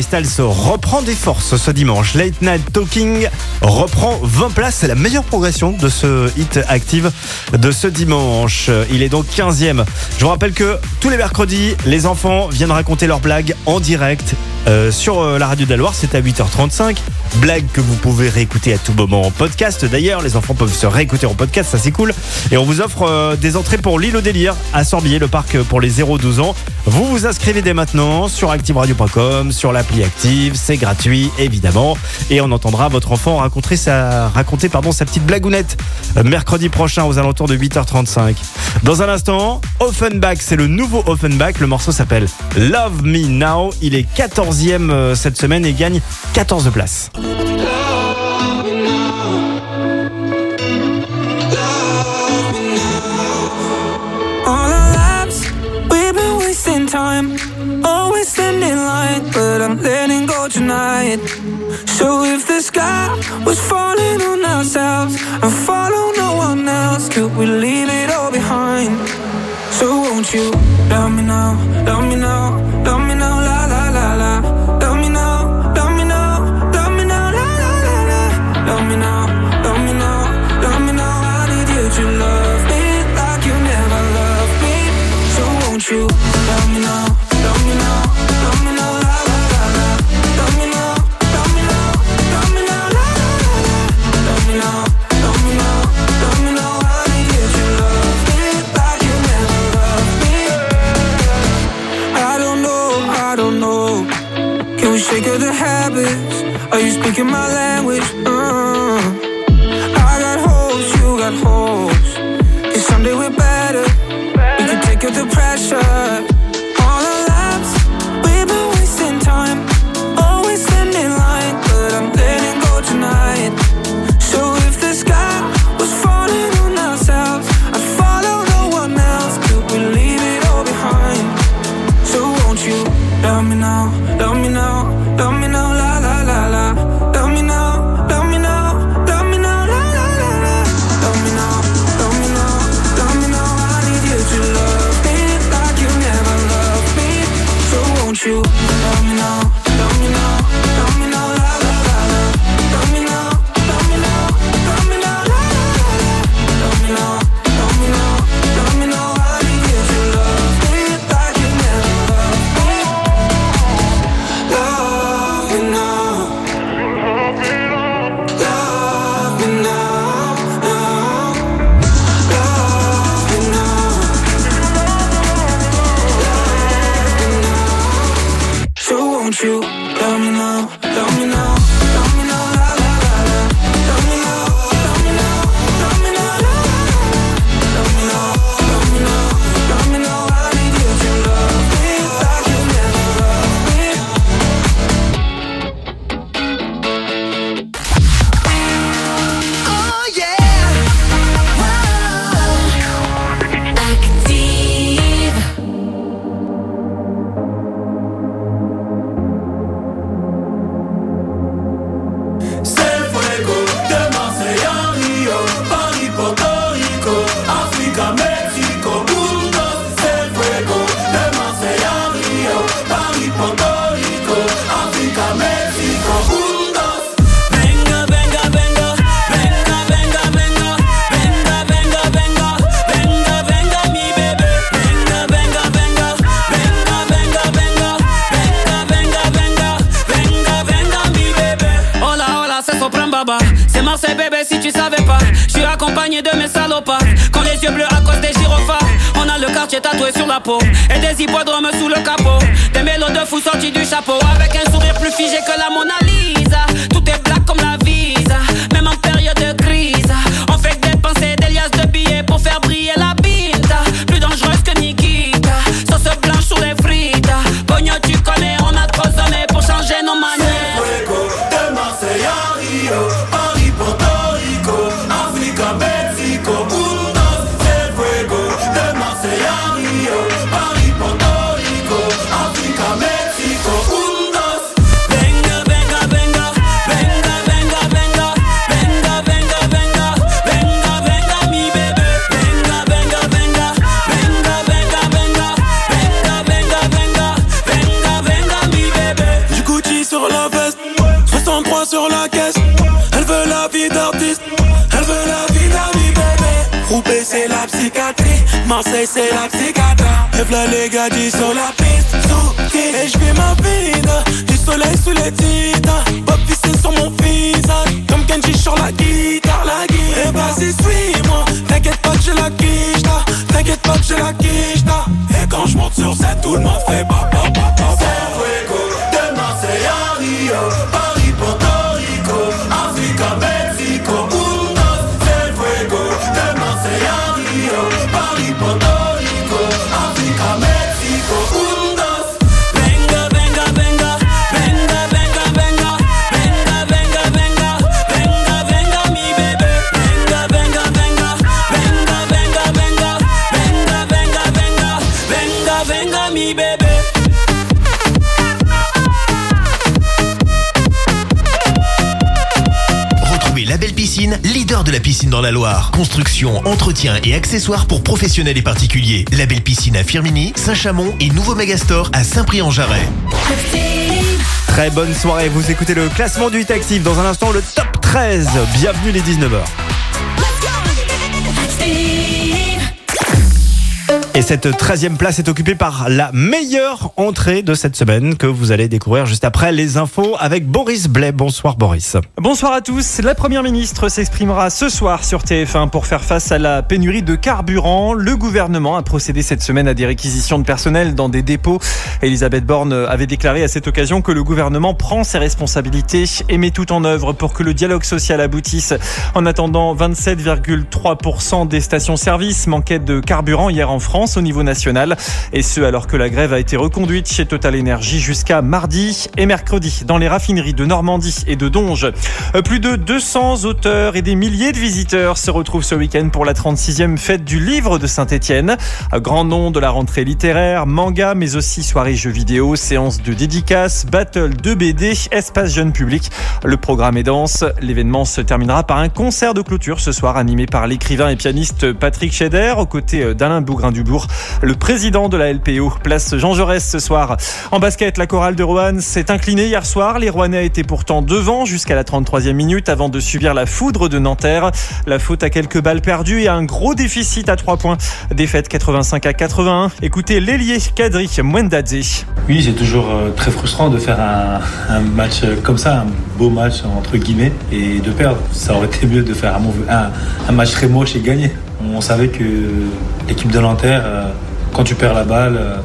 Aristal se des forces ce dimanche. Late Night Talking reprend 20 places. C'est la meilleure progression de ce hit active de ce dimanche. Il est donc 15e. Je vous rappelle que tous les mercredis, les enfants viennent raconter leurs blagues en direct euh, sur euh, la radio de Loire. C'est à 8h35. Blague que vous pouvez réécouter à tout moment en podcast. D'ailleurs, les enfants peuvent se réécouter en podcast. Ça, c'est cool. Et on vous offre euh, des entrées pour l'île au délire à Sorbier, le parc pour les 0-12 ans. Vous vous inscrivez dès maintenant sur activeradio.com, sur l'appli Active. C'est gratuit, évidemment. Et on entendra votre enfant raconter sa, raconter, pardon, sa petite blagounette euh, mercredi prochain aux alentours de 8h35. Dans un instant, Offenbach, c'est le nouveau Offenbach. Le morceau s'appelle Love Me Now. Il est 14e euh, cette semaine et gagne 14 places. But I'm letting go tonight. So if the sky was falling on ourselves and follow no one else, could we leave it all behind? So won't you love me now, love me now, love me Are you speaking my language? Uh, accessoires pour professionnels et particuliers. La belle piscine à Firmini, Saint-Chamond et nouveau Megastore à Saint-Prix-en-Jarret. Très bonne soirée, vous écoutez le classement du Hit Dans un instant, le top 13. Bienvenue les 19h. Et cette 13e place est occupée par la meilleure entrée de cette semaine que vous allez découvrir juste après les infos avec Boris Blais. Bonsoir Boris. Bonsoir à tous. La première ministre s'exprimera ce soir sur TF1 pour faire face à la pénurie de carburant. Le gouvernement a procédé cette semaine à des réquisitions de personnel dans des dépôts. Elisabeth Borne avait déclaré à cette occasion que le gouvernement prend ses responsabilités et met tout en œuvre pour que le dialogue social aboutisse. En attendant, 27,3% des stations-service manquaient de carburant hier en France au niveau national. Et ce, alors que la grève a été reconduite chez Total Energy jusqu'à mardi et mercredi dans les raffineries de Normandie et de Donge. Euh, Plus de 200 auteurs et des milliers de visiteurs se retrouvent ce week-end pour la 36e fête du livre de Saint-Etienne. Grand nom de la rentrée littéraire, manga, mais aussi soirées jeux vidéo, séances de dédicaces, battle de BD, espace jeune public. Le programme est dense. L'événement se terminera par un concert de clôture ce soir animé par l'écrivain et pianiste Patrick Scheder aux côtés d'Alain Le président de la LPO place Jean Jaurès ce soir. En basket, la chorale de Roanne s'est inclinée hier soir. Les Rouennais étaient pourtant devant jusqu'à la 33e minute avant de subir la foudre de Nanterre. La faute à quelques balles perdues et un gros déficit à 3 points. Défaite 85 à 81. Écoutez l'ailier Kadri Mwendadze. Oui, c'est toujours euh, très frustrant de faire un, match comme ça, un beau match entre guillemets, et de perdre. Ça aurait été mieux de faire un- un match très moche et gagner. On savait que l'équipe de Nanterre, euh, quand tu perds la balle, euh,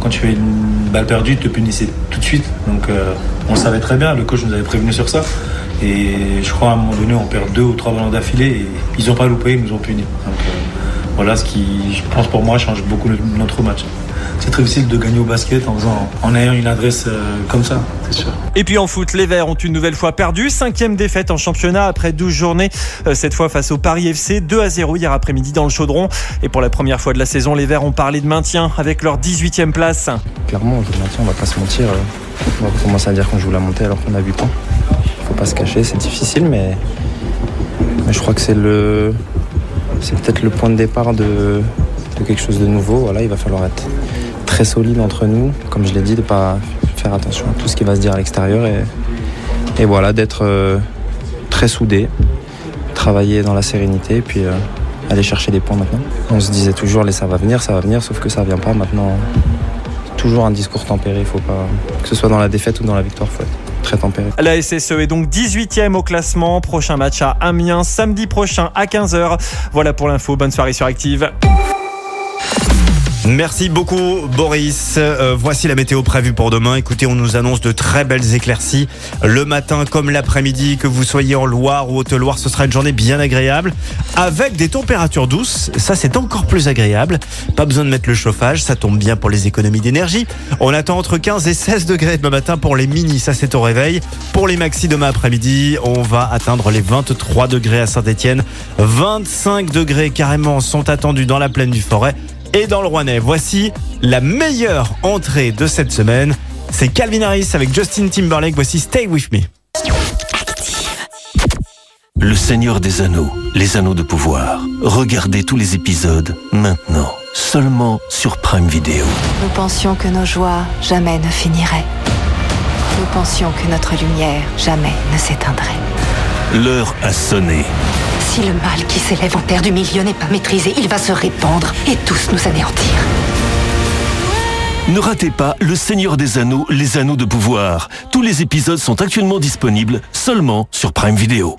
quand tu fais une balle perdue, te punissait tout de suite. Donc euh, on le savait très bien, le coach nous avait prévenu sur ça. Et je crois à un moment donné, on perd deux ou trois ballons d'affilée et ils n'ont pas loupé, ils nous ont punis. Voilà ce qui, je pense pour moi, change beaucoup notre match. C'est très difficile de gagner au basket en, faisant, en ayant une adresse euh, comme ça, c'est sûr. Et puis en foot, les Verts ont une nouvelle fois perdu. Cinquième défaite en championnat après 12 journées. Euh, Cette fois face au Paris FC. 2 à 0 hier après-midi dans le chaudron. Et pour la première fois de la saison, les Verts ont parlé de maintien avec leur 18e place. Clairement, on joue le maintien, on va pas se mentir. euh, On va commencer à dire qu'on joue la montée alors qu'on a 8 points. Faut pas se cacher, c'est difficile, mais, mais je crois que c'est le, c'est peut-être le point de départ de, quelque chose de nouveau. Il va falloir être très solide entre nous, comme je l'ai dit, de pas faire attention à tout ce qui va se dire à l'extérieur et, voilà, d'être euh, très soudé, travailler dans la sérénité et puis euh, aller chercher des points maintenant. On se disait toujours, les ça va venir, ça va venir, sauf que ça vient pas maintenant toujours un discours tempéré. Il faut pas que ce soit dans la défaite ou dans la victoire, faut être très. La SSE est donc 18e au classement. Prochain match à Amiens samedi prochain à 15h. Voilà pour l'info. Bonne soirée sur Active. Merci beaucoup Boris. Euh, voici la météo prévue pour demain. Écoutez, on nous annonce de très belles éclaircies le matin comme l'après-midi. Que vous soyez en Loire ou Haute-Loire, ce sera une journée bien agréable avec des températures douces. Ça, c'est encore plus agréable. Pas besoin de mettre le chauffage, ça tombe bien pour les économies d'énergie. On attend entre 15 et 16 degrés demain matin pour les mini, ça c'est au réveil. Pour les maxi demain après-midi, on va atteindre les 23 degrés à Saint-Etienne. 25 degrés carrément sont attendus dans la plaine du Forêt et dans le Rouennais. Voici la meilleure entrée de cette semaine. C'est Calvin Harris avec Justin Timberlake. Voici Stay With Me. Le Seigneur des Anneaux, les Anneaux de pouvoir. Regardez tous les épisodes maintenant, seulement sur Prime Video. Nous pensions que nos joies jamais ne finiraient. Nous pensions que notre lumière jamais ne s'éteindrait. L'heure a sonné. Si le mal qui s'élève en terre du milieu n'est pas maîtrisé, il va se répandre et tous nous anéantir. Ne ratez pas Le Seigneur des Anneaux, les Anneaux de pouvoir. Tous les épisodes sont actuellement disponibles seulement sur Prime Video.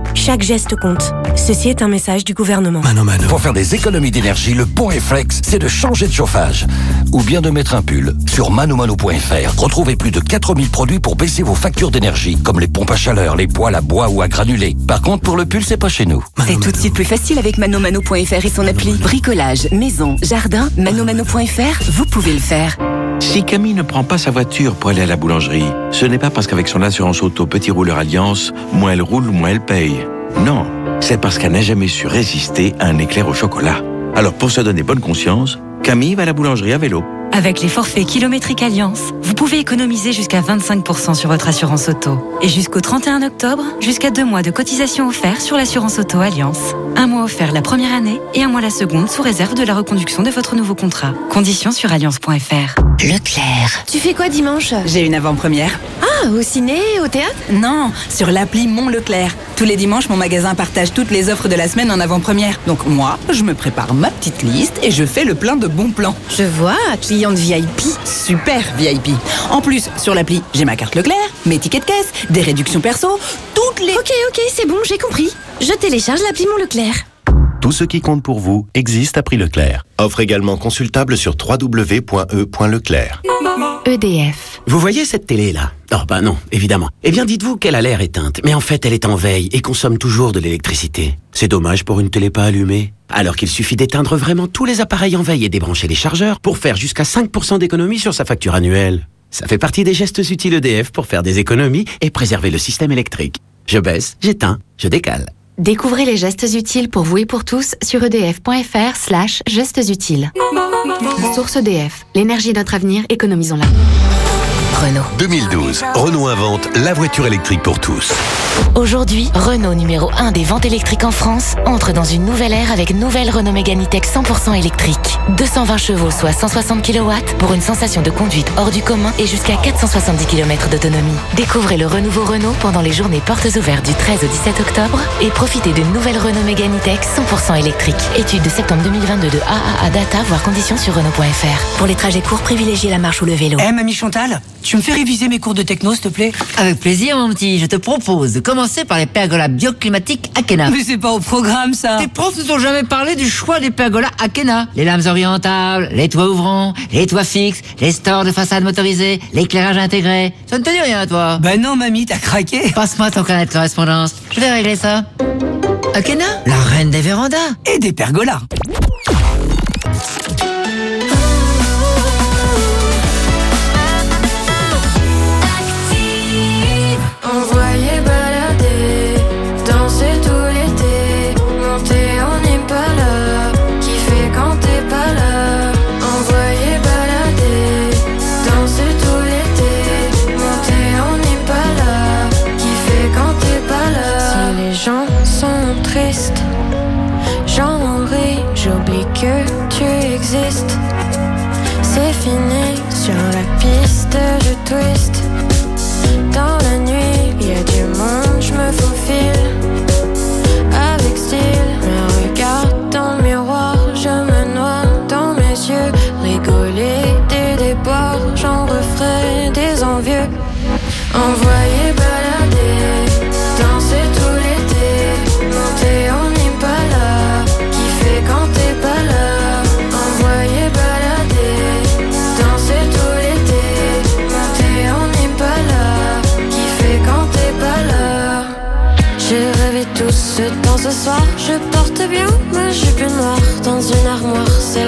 Chaque geste compte. Ceci est un message du gouvernement. Pour faire des économies d'énergie, le bon réflexe, c'est de changer de chauffage. Ou bien de mettre un pull. Sur manomano.fr, retrouvez plus de 4000 produits pour baisser vos factures d'énergie, comme les pompes à chaleur, les poêles à bois ou à granulés. Par contre, pour le pull, c'est pas chez nous. C'est tout de suite plus facile avec manomano.fr et son appli. Bricolage, maison, jardin, manomano.fr, vous pouvez le faire. Si Camille ne prend pas sa voiture pour aller à la boulangerie, ce n'est pas parce qu'avec son assurance auto Petit Rouleur Alliance, moins elle roule, moins elle paye. Non, c'est parce qu'elle n'a jamais su résister à un éclair au chocolat. Alors pour se donner bonne conscience, Camille va à la boulangerie à vélo. Avec les forfaits kilométriques Alliance, vous pouvez économiser jusqu'à 25% sur votre assurance auto. Et jusqu'au 31 octobre, jusqu'à deux mois de cotisation offert sur l'assurance auto Alliance. Un mois offert la première année et un mois la seconde sous réserve de la reconduction de votre nouveau contrat. Conditions sur alliance.fr. Leclerc. Tu fais quoi dimanche? J'ai une avant-première. Ah, au ciné, au théâtre? Non, sur l'appli Mon Leclerc. Tous les dimanches, mon magasin partage toutes les offres de la semaine en avant-première. Donc moi, je me prépare ma petite liste et je fais le plein de bons plans. Je vois, cliente VIP. Super VIP. En plus, sur l'appli, j'ai ma carte Leclerc, mes tickets de caisse, des réductions perso, toutes les... Ok, ok, c'est bon, j'ai compris. Je télécharge l'appli Mon Leclerc. Tout ce qui compte pour vous existe à prix Leclerc. Offre également consultable sur www.e.leclerc. EDF. Vous voyez cette télé-là? Oh bah non, évidemment. Eh bien dites-vous qu'elle a l'air éteinte, mais en fait elle est en veille et consomme toujours de l'électricité. C'est dommage pour une télé pas allumée. Alors qu'il suffit d'éteindre vraiment tous les appareils en veille et débrancher les chargeurs pour faire jusqu'à 5% d'économie sur sa facture annuelle. Ça fait partie des gestes utiles EDF pour faire des économies et préserver le système électrique. Je baisse, j'éteins, je décale. Découvrez les gestes utiles pour vous et pour tous sur edf.fr slash gestes utiles. Source EDF. L'énergie est notre avenir, économisons-la. Renault. 2012, Renault invente la voiture électrique pour tous. Aujourd'hui, Renault numéro 1 des ventes électriques en France entre dans une nouvelle ère avec nouvelle Renault Mégane E-Tech 100% électrique. 220 chevaux soit 160 kW pour une sensation de conduite hors du commun et jusqu'à 470 km d'autonomie. Découvrez le renouveau Renault pendant les journées portes ouvertes du 13 au 17 octobre et profitez d'une nouvelle Renault Mégane E-Tech 100% électrique. Étude de septembre 2022 de AAA Data, voire conditions sur Renault.fr. Pour les trajets courts, privilégiez la marche ou le vélo. Eh, mamie Chantal, tu me fais réviser mes cours de techno, s'il te plaît? Avec plaisir, mon petit. Je te propose commencer par les pergolas bioclimatiques Akena. Mais c'est pas au programme, ça Tes profs ne t'ont jamais parlé du choix des pergolas Akena. Les lames orientables, les toits ouvrants, les toits fixes, les stores de façade motorisés, l'éclairage intégré. Ça ne te dit rien, toi Ben non, mamie, t'as craqué Passe-moi ton carnet de correspondance. Je vais régler ça. Akena, la reine des vérandas. Et des pergolas.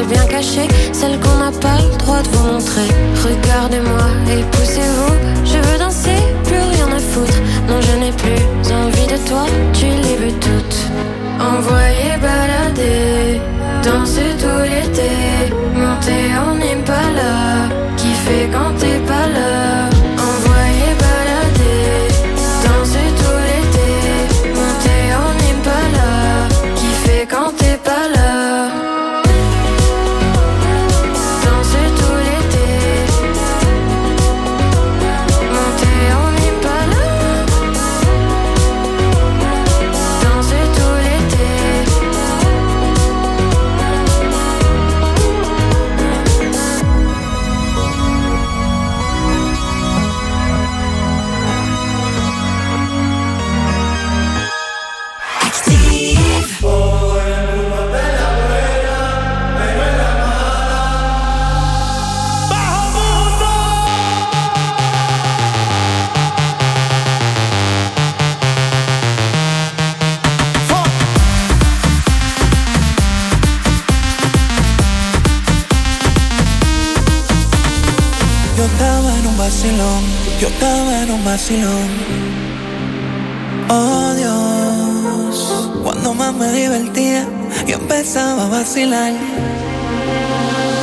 Bien cachée, celle qu'on n'a pas le droit de vous montrer. Regardez-moi et poussez-vous, je veux danser, plus rien à foutre. Non, je n'ai plus envie de toi, tu les veux toutes. Envoyer balader, danser tout l'été, monter en Impala, kiffer quand t'es pas là. Yo estaba en un vacilón. Oh Dios, cuando más me divertía, yo empezaba a vacilar.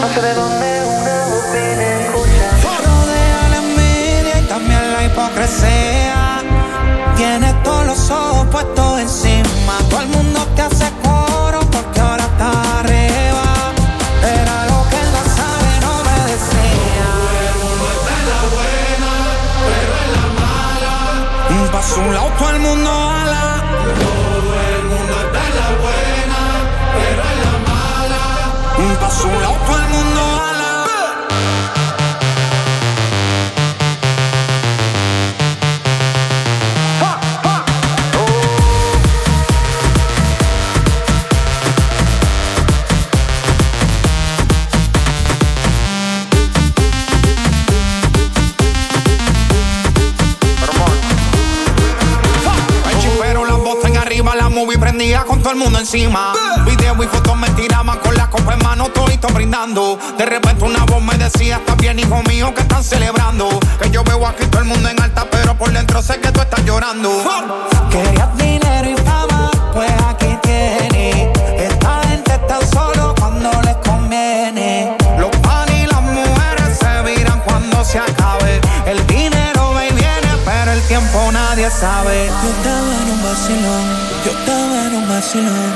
No sé de dónde una voz Rodea la envidia y también la hipocresía. Tienes todos los ojos puestos encima. Mala. Un paso a un encima. Video y fotos me tiraban con la copa en mano, todito brindando. De repente una voz me decía, está bien, hijo mío, que están celebrando. Que yo veo aquí todo el mundo en alta, pero por dentro sé que tú estás llorando. Querías dinero y fama, pues aquí tienes. Esta gente está solo tiempo nadie sabe. Yo estaba en un vacilón, yo estaba en un vacilón.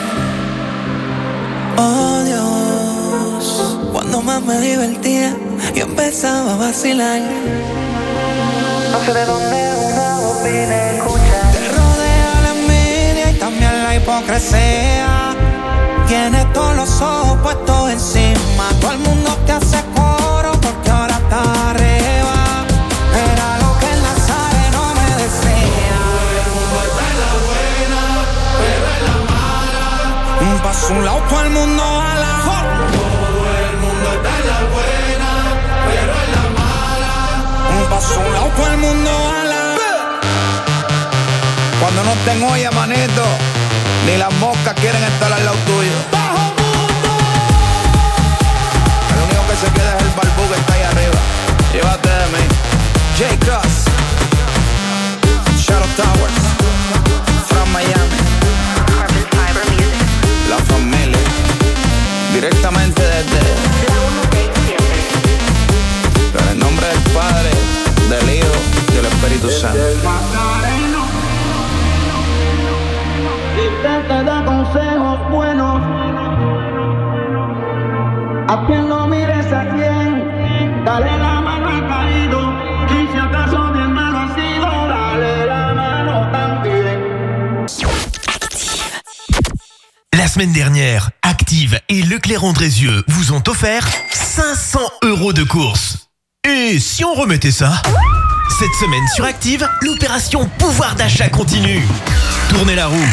Oh Dios, cuando más me divertía, yo empezaba a vacilar. No sé de dónde una voz viene escucha. Te rodea la envidia y también la hipocresía. Tienes todos los ojos puestos encima. Todo el mundo te hace mala. Un a lado, el mundo ala. Todo el mundo está en la buena, pero en la mala. Un paso a un lado, el mundo ala. Cuando no tengo olla, manito, ni las moscas quieren estar al lado tuyo. El único que se queda es el barbú que está ahí arriba. Llévate de mí. J. Cross. Shadow Towers. From Miami. Directamente desde. En el nombre del Padre, del Hijo y del Espíritu Santo. Y te da consejos buenos. A quien no mires a quien, dale la mano al caído. Y si acaso mi hermano ha sido, dale la mano también. La semaine dernière, Et Leclerc Andrézieux vous ont offert 500 euros de course. Et si on remettait ça? Cette semaine sur Active, l'opération pouvoir d'achat continue. Tournez la roue.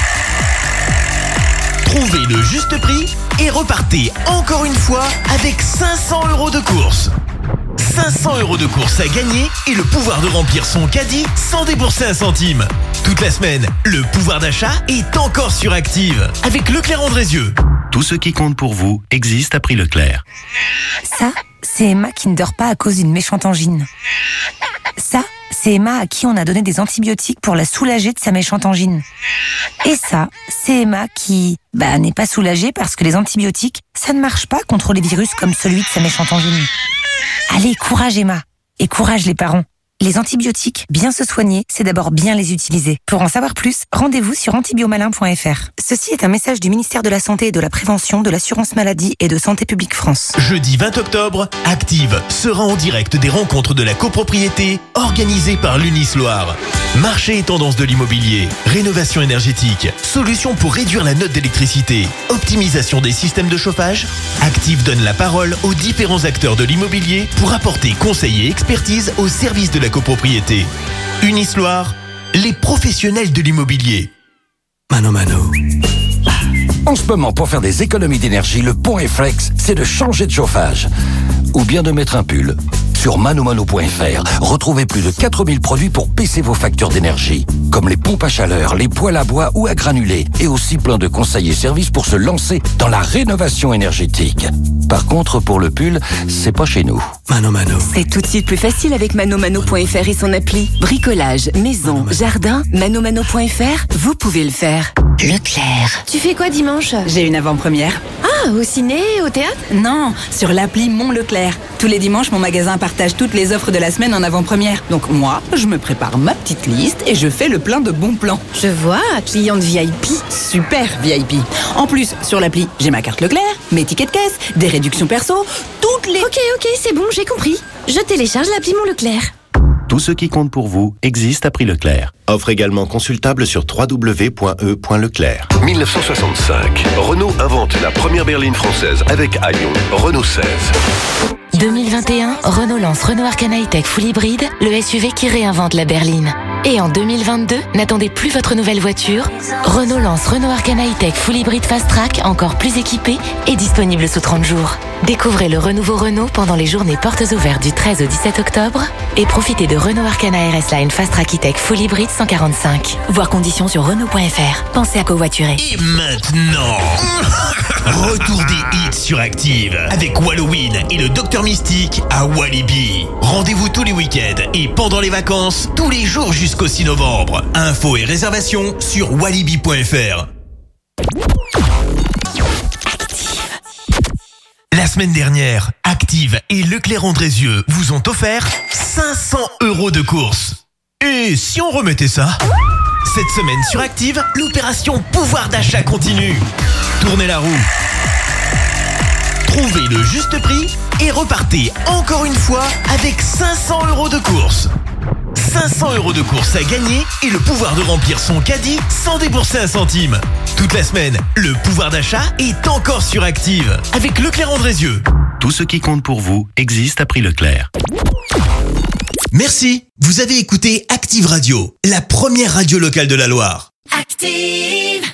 Trouvez le juste prix et repartez encore une fois avec 500 euros de course. 500 euros de course à gagner et le pouvoir de remplir son caddie sans débourser un centime. Toute la semaine, le pouvoir d'achat est encore sur Active avec Leclerc Andrézieux. Tout ce qui compte pour vous existe à prix Leclerc. Ça, c'est Emma qui ne dort pas à cause d'une méchante angine. Ça, c'est Emma à qui on a donné des antibiotiques pour la soulager de sa méchante angine. Et ça, c'est Emma qui, bah, n'est pas soulagée parce que les antibiotiques, ça ne marche pas contre les virus comme celui de sa méchante angine. Allez, courage Emma. Et courage les parents. Les antibiotiques, bien se soigner, c'est d'abord bien les utiliser. Pour en savoir plus, rendez-vous sur antibiomalin.fr. Ceci est un message du ministère de la Santé et de la Prévention, de l'Assurance Maladie et de Santé Publique France. Jeudi 20 octobre, Active sera en direct des rencontres de la copropriété organisées par l'Unis Loire. Marché et tendance de l'immobilier, rénovation énergétique, solutions pour réduire la note d'électricité, optimisation des systèmes de chauffage. Active donne la parole aux différents acteurs de l'immobilier pour apporter conseils et expertise au service de la copropriété. Unis Loire, les professionnels de l'immobilier. Mano Mano. En ce moment, pour faire des économies d'énergie, le bon réflexe, c'est de changer de chauffage. Ou bien de mettre un pull. Sur manomano.fr, retrouvez plus de 4000 produits pour baisser vos factures d'énergie. Comme les pompes à chaleur, les poêles à bois ou à granulés. Et aussi plein de conseils et services pour se lancer dans la rénovation énergétique. Par contre, pour le pull, c'est pas chez nous. Mano Mano. C'est tout de suite plus facile avec manomano.fr et son appli. Bricolage, maison, jardin, manomano.fr, vous pouvez le faire. Leclerc. Tu fais quoi dimanche? J'ai une avant-première. Ah, au ciné, au théâtre? Non, sur l'appli Mon Leclerc. Tous les dimanches, mon magasin partage toutes les offres de la semaine en avant-première. Donc moi, je me prépare ma petite liste et je fais le plein de bons plans. Je vois, cliente VIP. Super VIP. En plus, sur l'appli, j'ai ma carte Leclerc, mes tickets de caisse, des réductions perso, toutes les... Ok, ok, c'est bon, j'ai compris. Je télécharge l'appli Mon Leclerc. Tout ce qui compte pour vous existe à prix Leclerc. Offre également consultable sur www.e.leclerc. 1965, Renault invente la première berline française avec Lyon, Renault 16. 2021, Renault lance Renault Arcana E-Tech Full Hybrid, le SUV qui réinvente la berline. Et en 2022, n'attendez plus votre nouvelle voiture. Renault lance Renault Arcana E-Tech Full Hybrid Fast Track, encore plus équipé et disponible sous 30 jours. Découvrez le renouveau Renault pendant les journées portes ouvertes du 13 au 17 octobre et profitez de Renault Arcana RS Line Fast Track E-Tech Full Hybrid 145. Voir conditions sur Renault.fr. Pensez à covoiturer. Et maintenant, retour des hits sur Active avec Halloween et le Docteur Mystique à Walibi. Rendez-vous tous les week-ends et pendant les vacances, tous les jours jusqu'au 6 novembre. Infos et réservations sur walibi.fr. La semaine dernière, Active et Leclerc Andrézieux vous ont offert 500 euros de course. Et si on remettait ça? Cette semaine sur Active, l'opération pouvoir d'achat continue. Tournez la roue. Trouvez le juste prix et repartez encore une fois avec 500 euros de course. 500 euros de course à gagner et le pouvoir de remplir son caddie sans débourser un centime. Toute la semaine, le pouvoir d'achat est encore sur Active avec Leclerc Andrézieux. Tout ce qui compte pour vous existe à prix Leclerc. Merci. Vous avez écouté Active Radio, la première radio locale de la Loire. Active.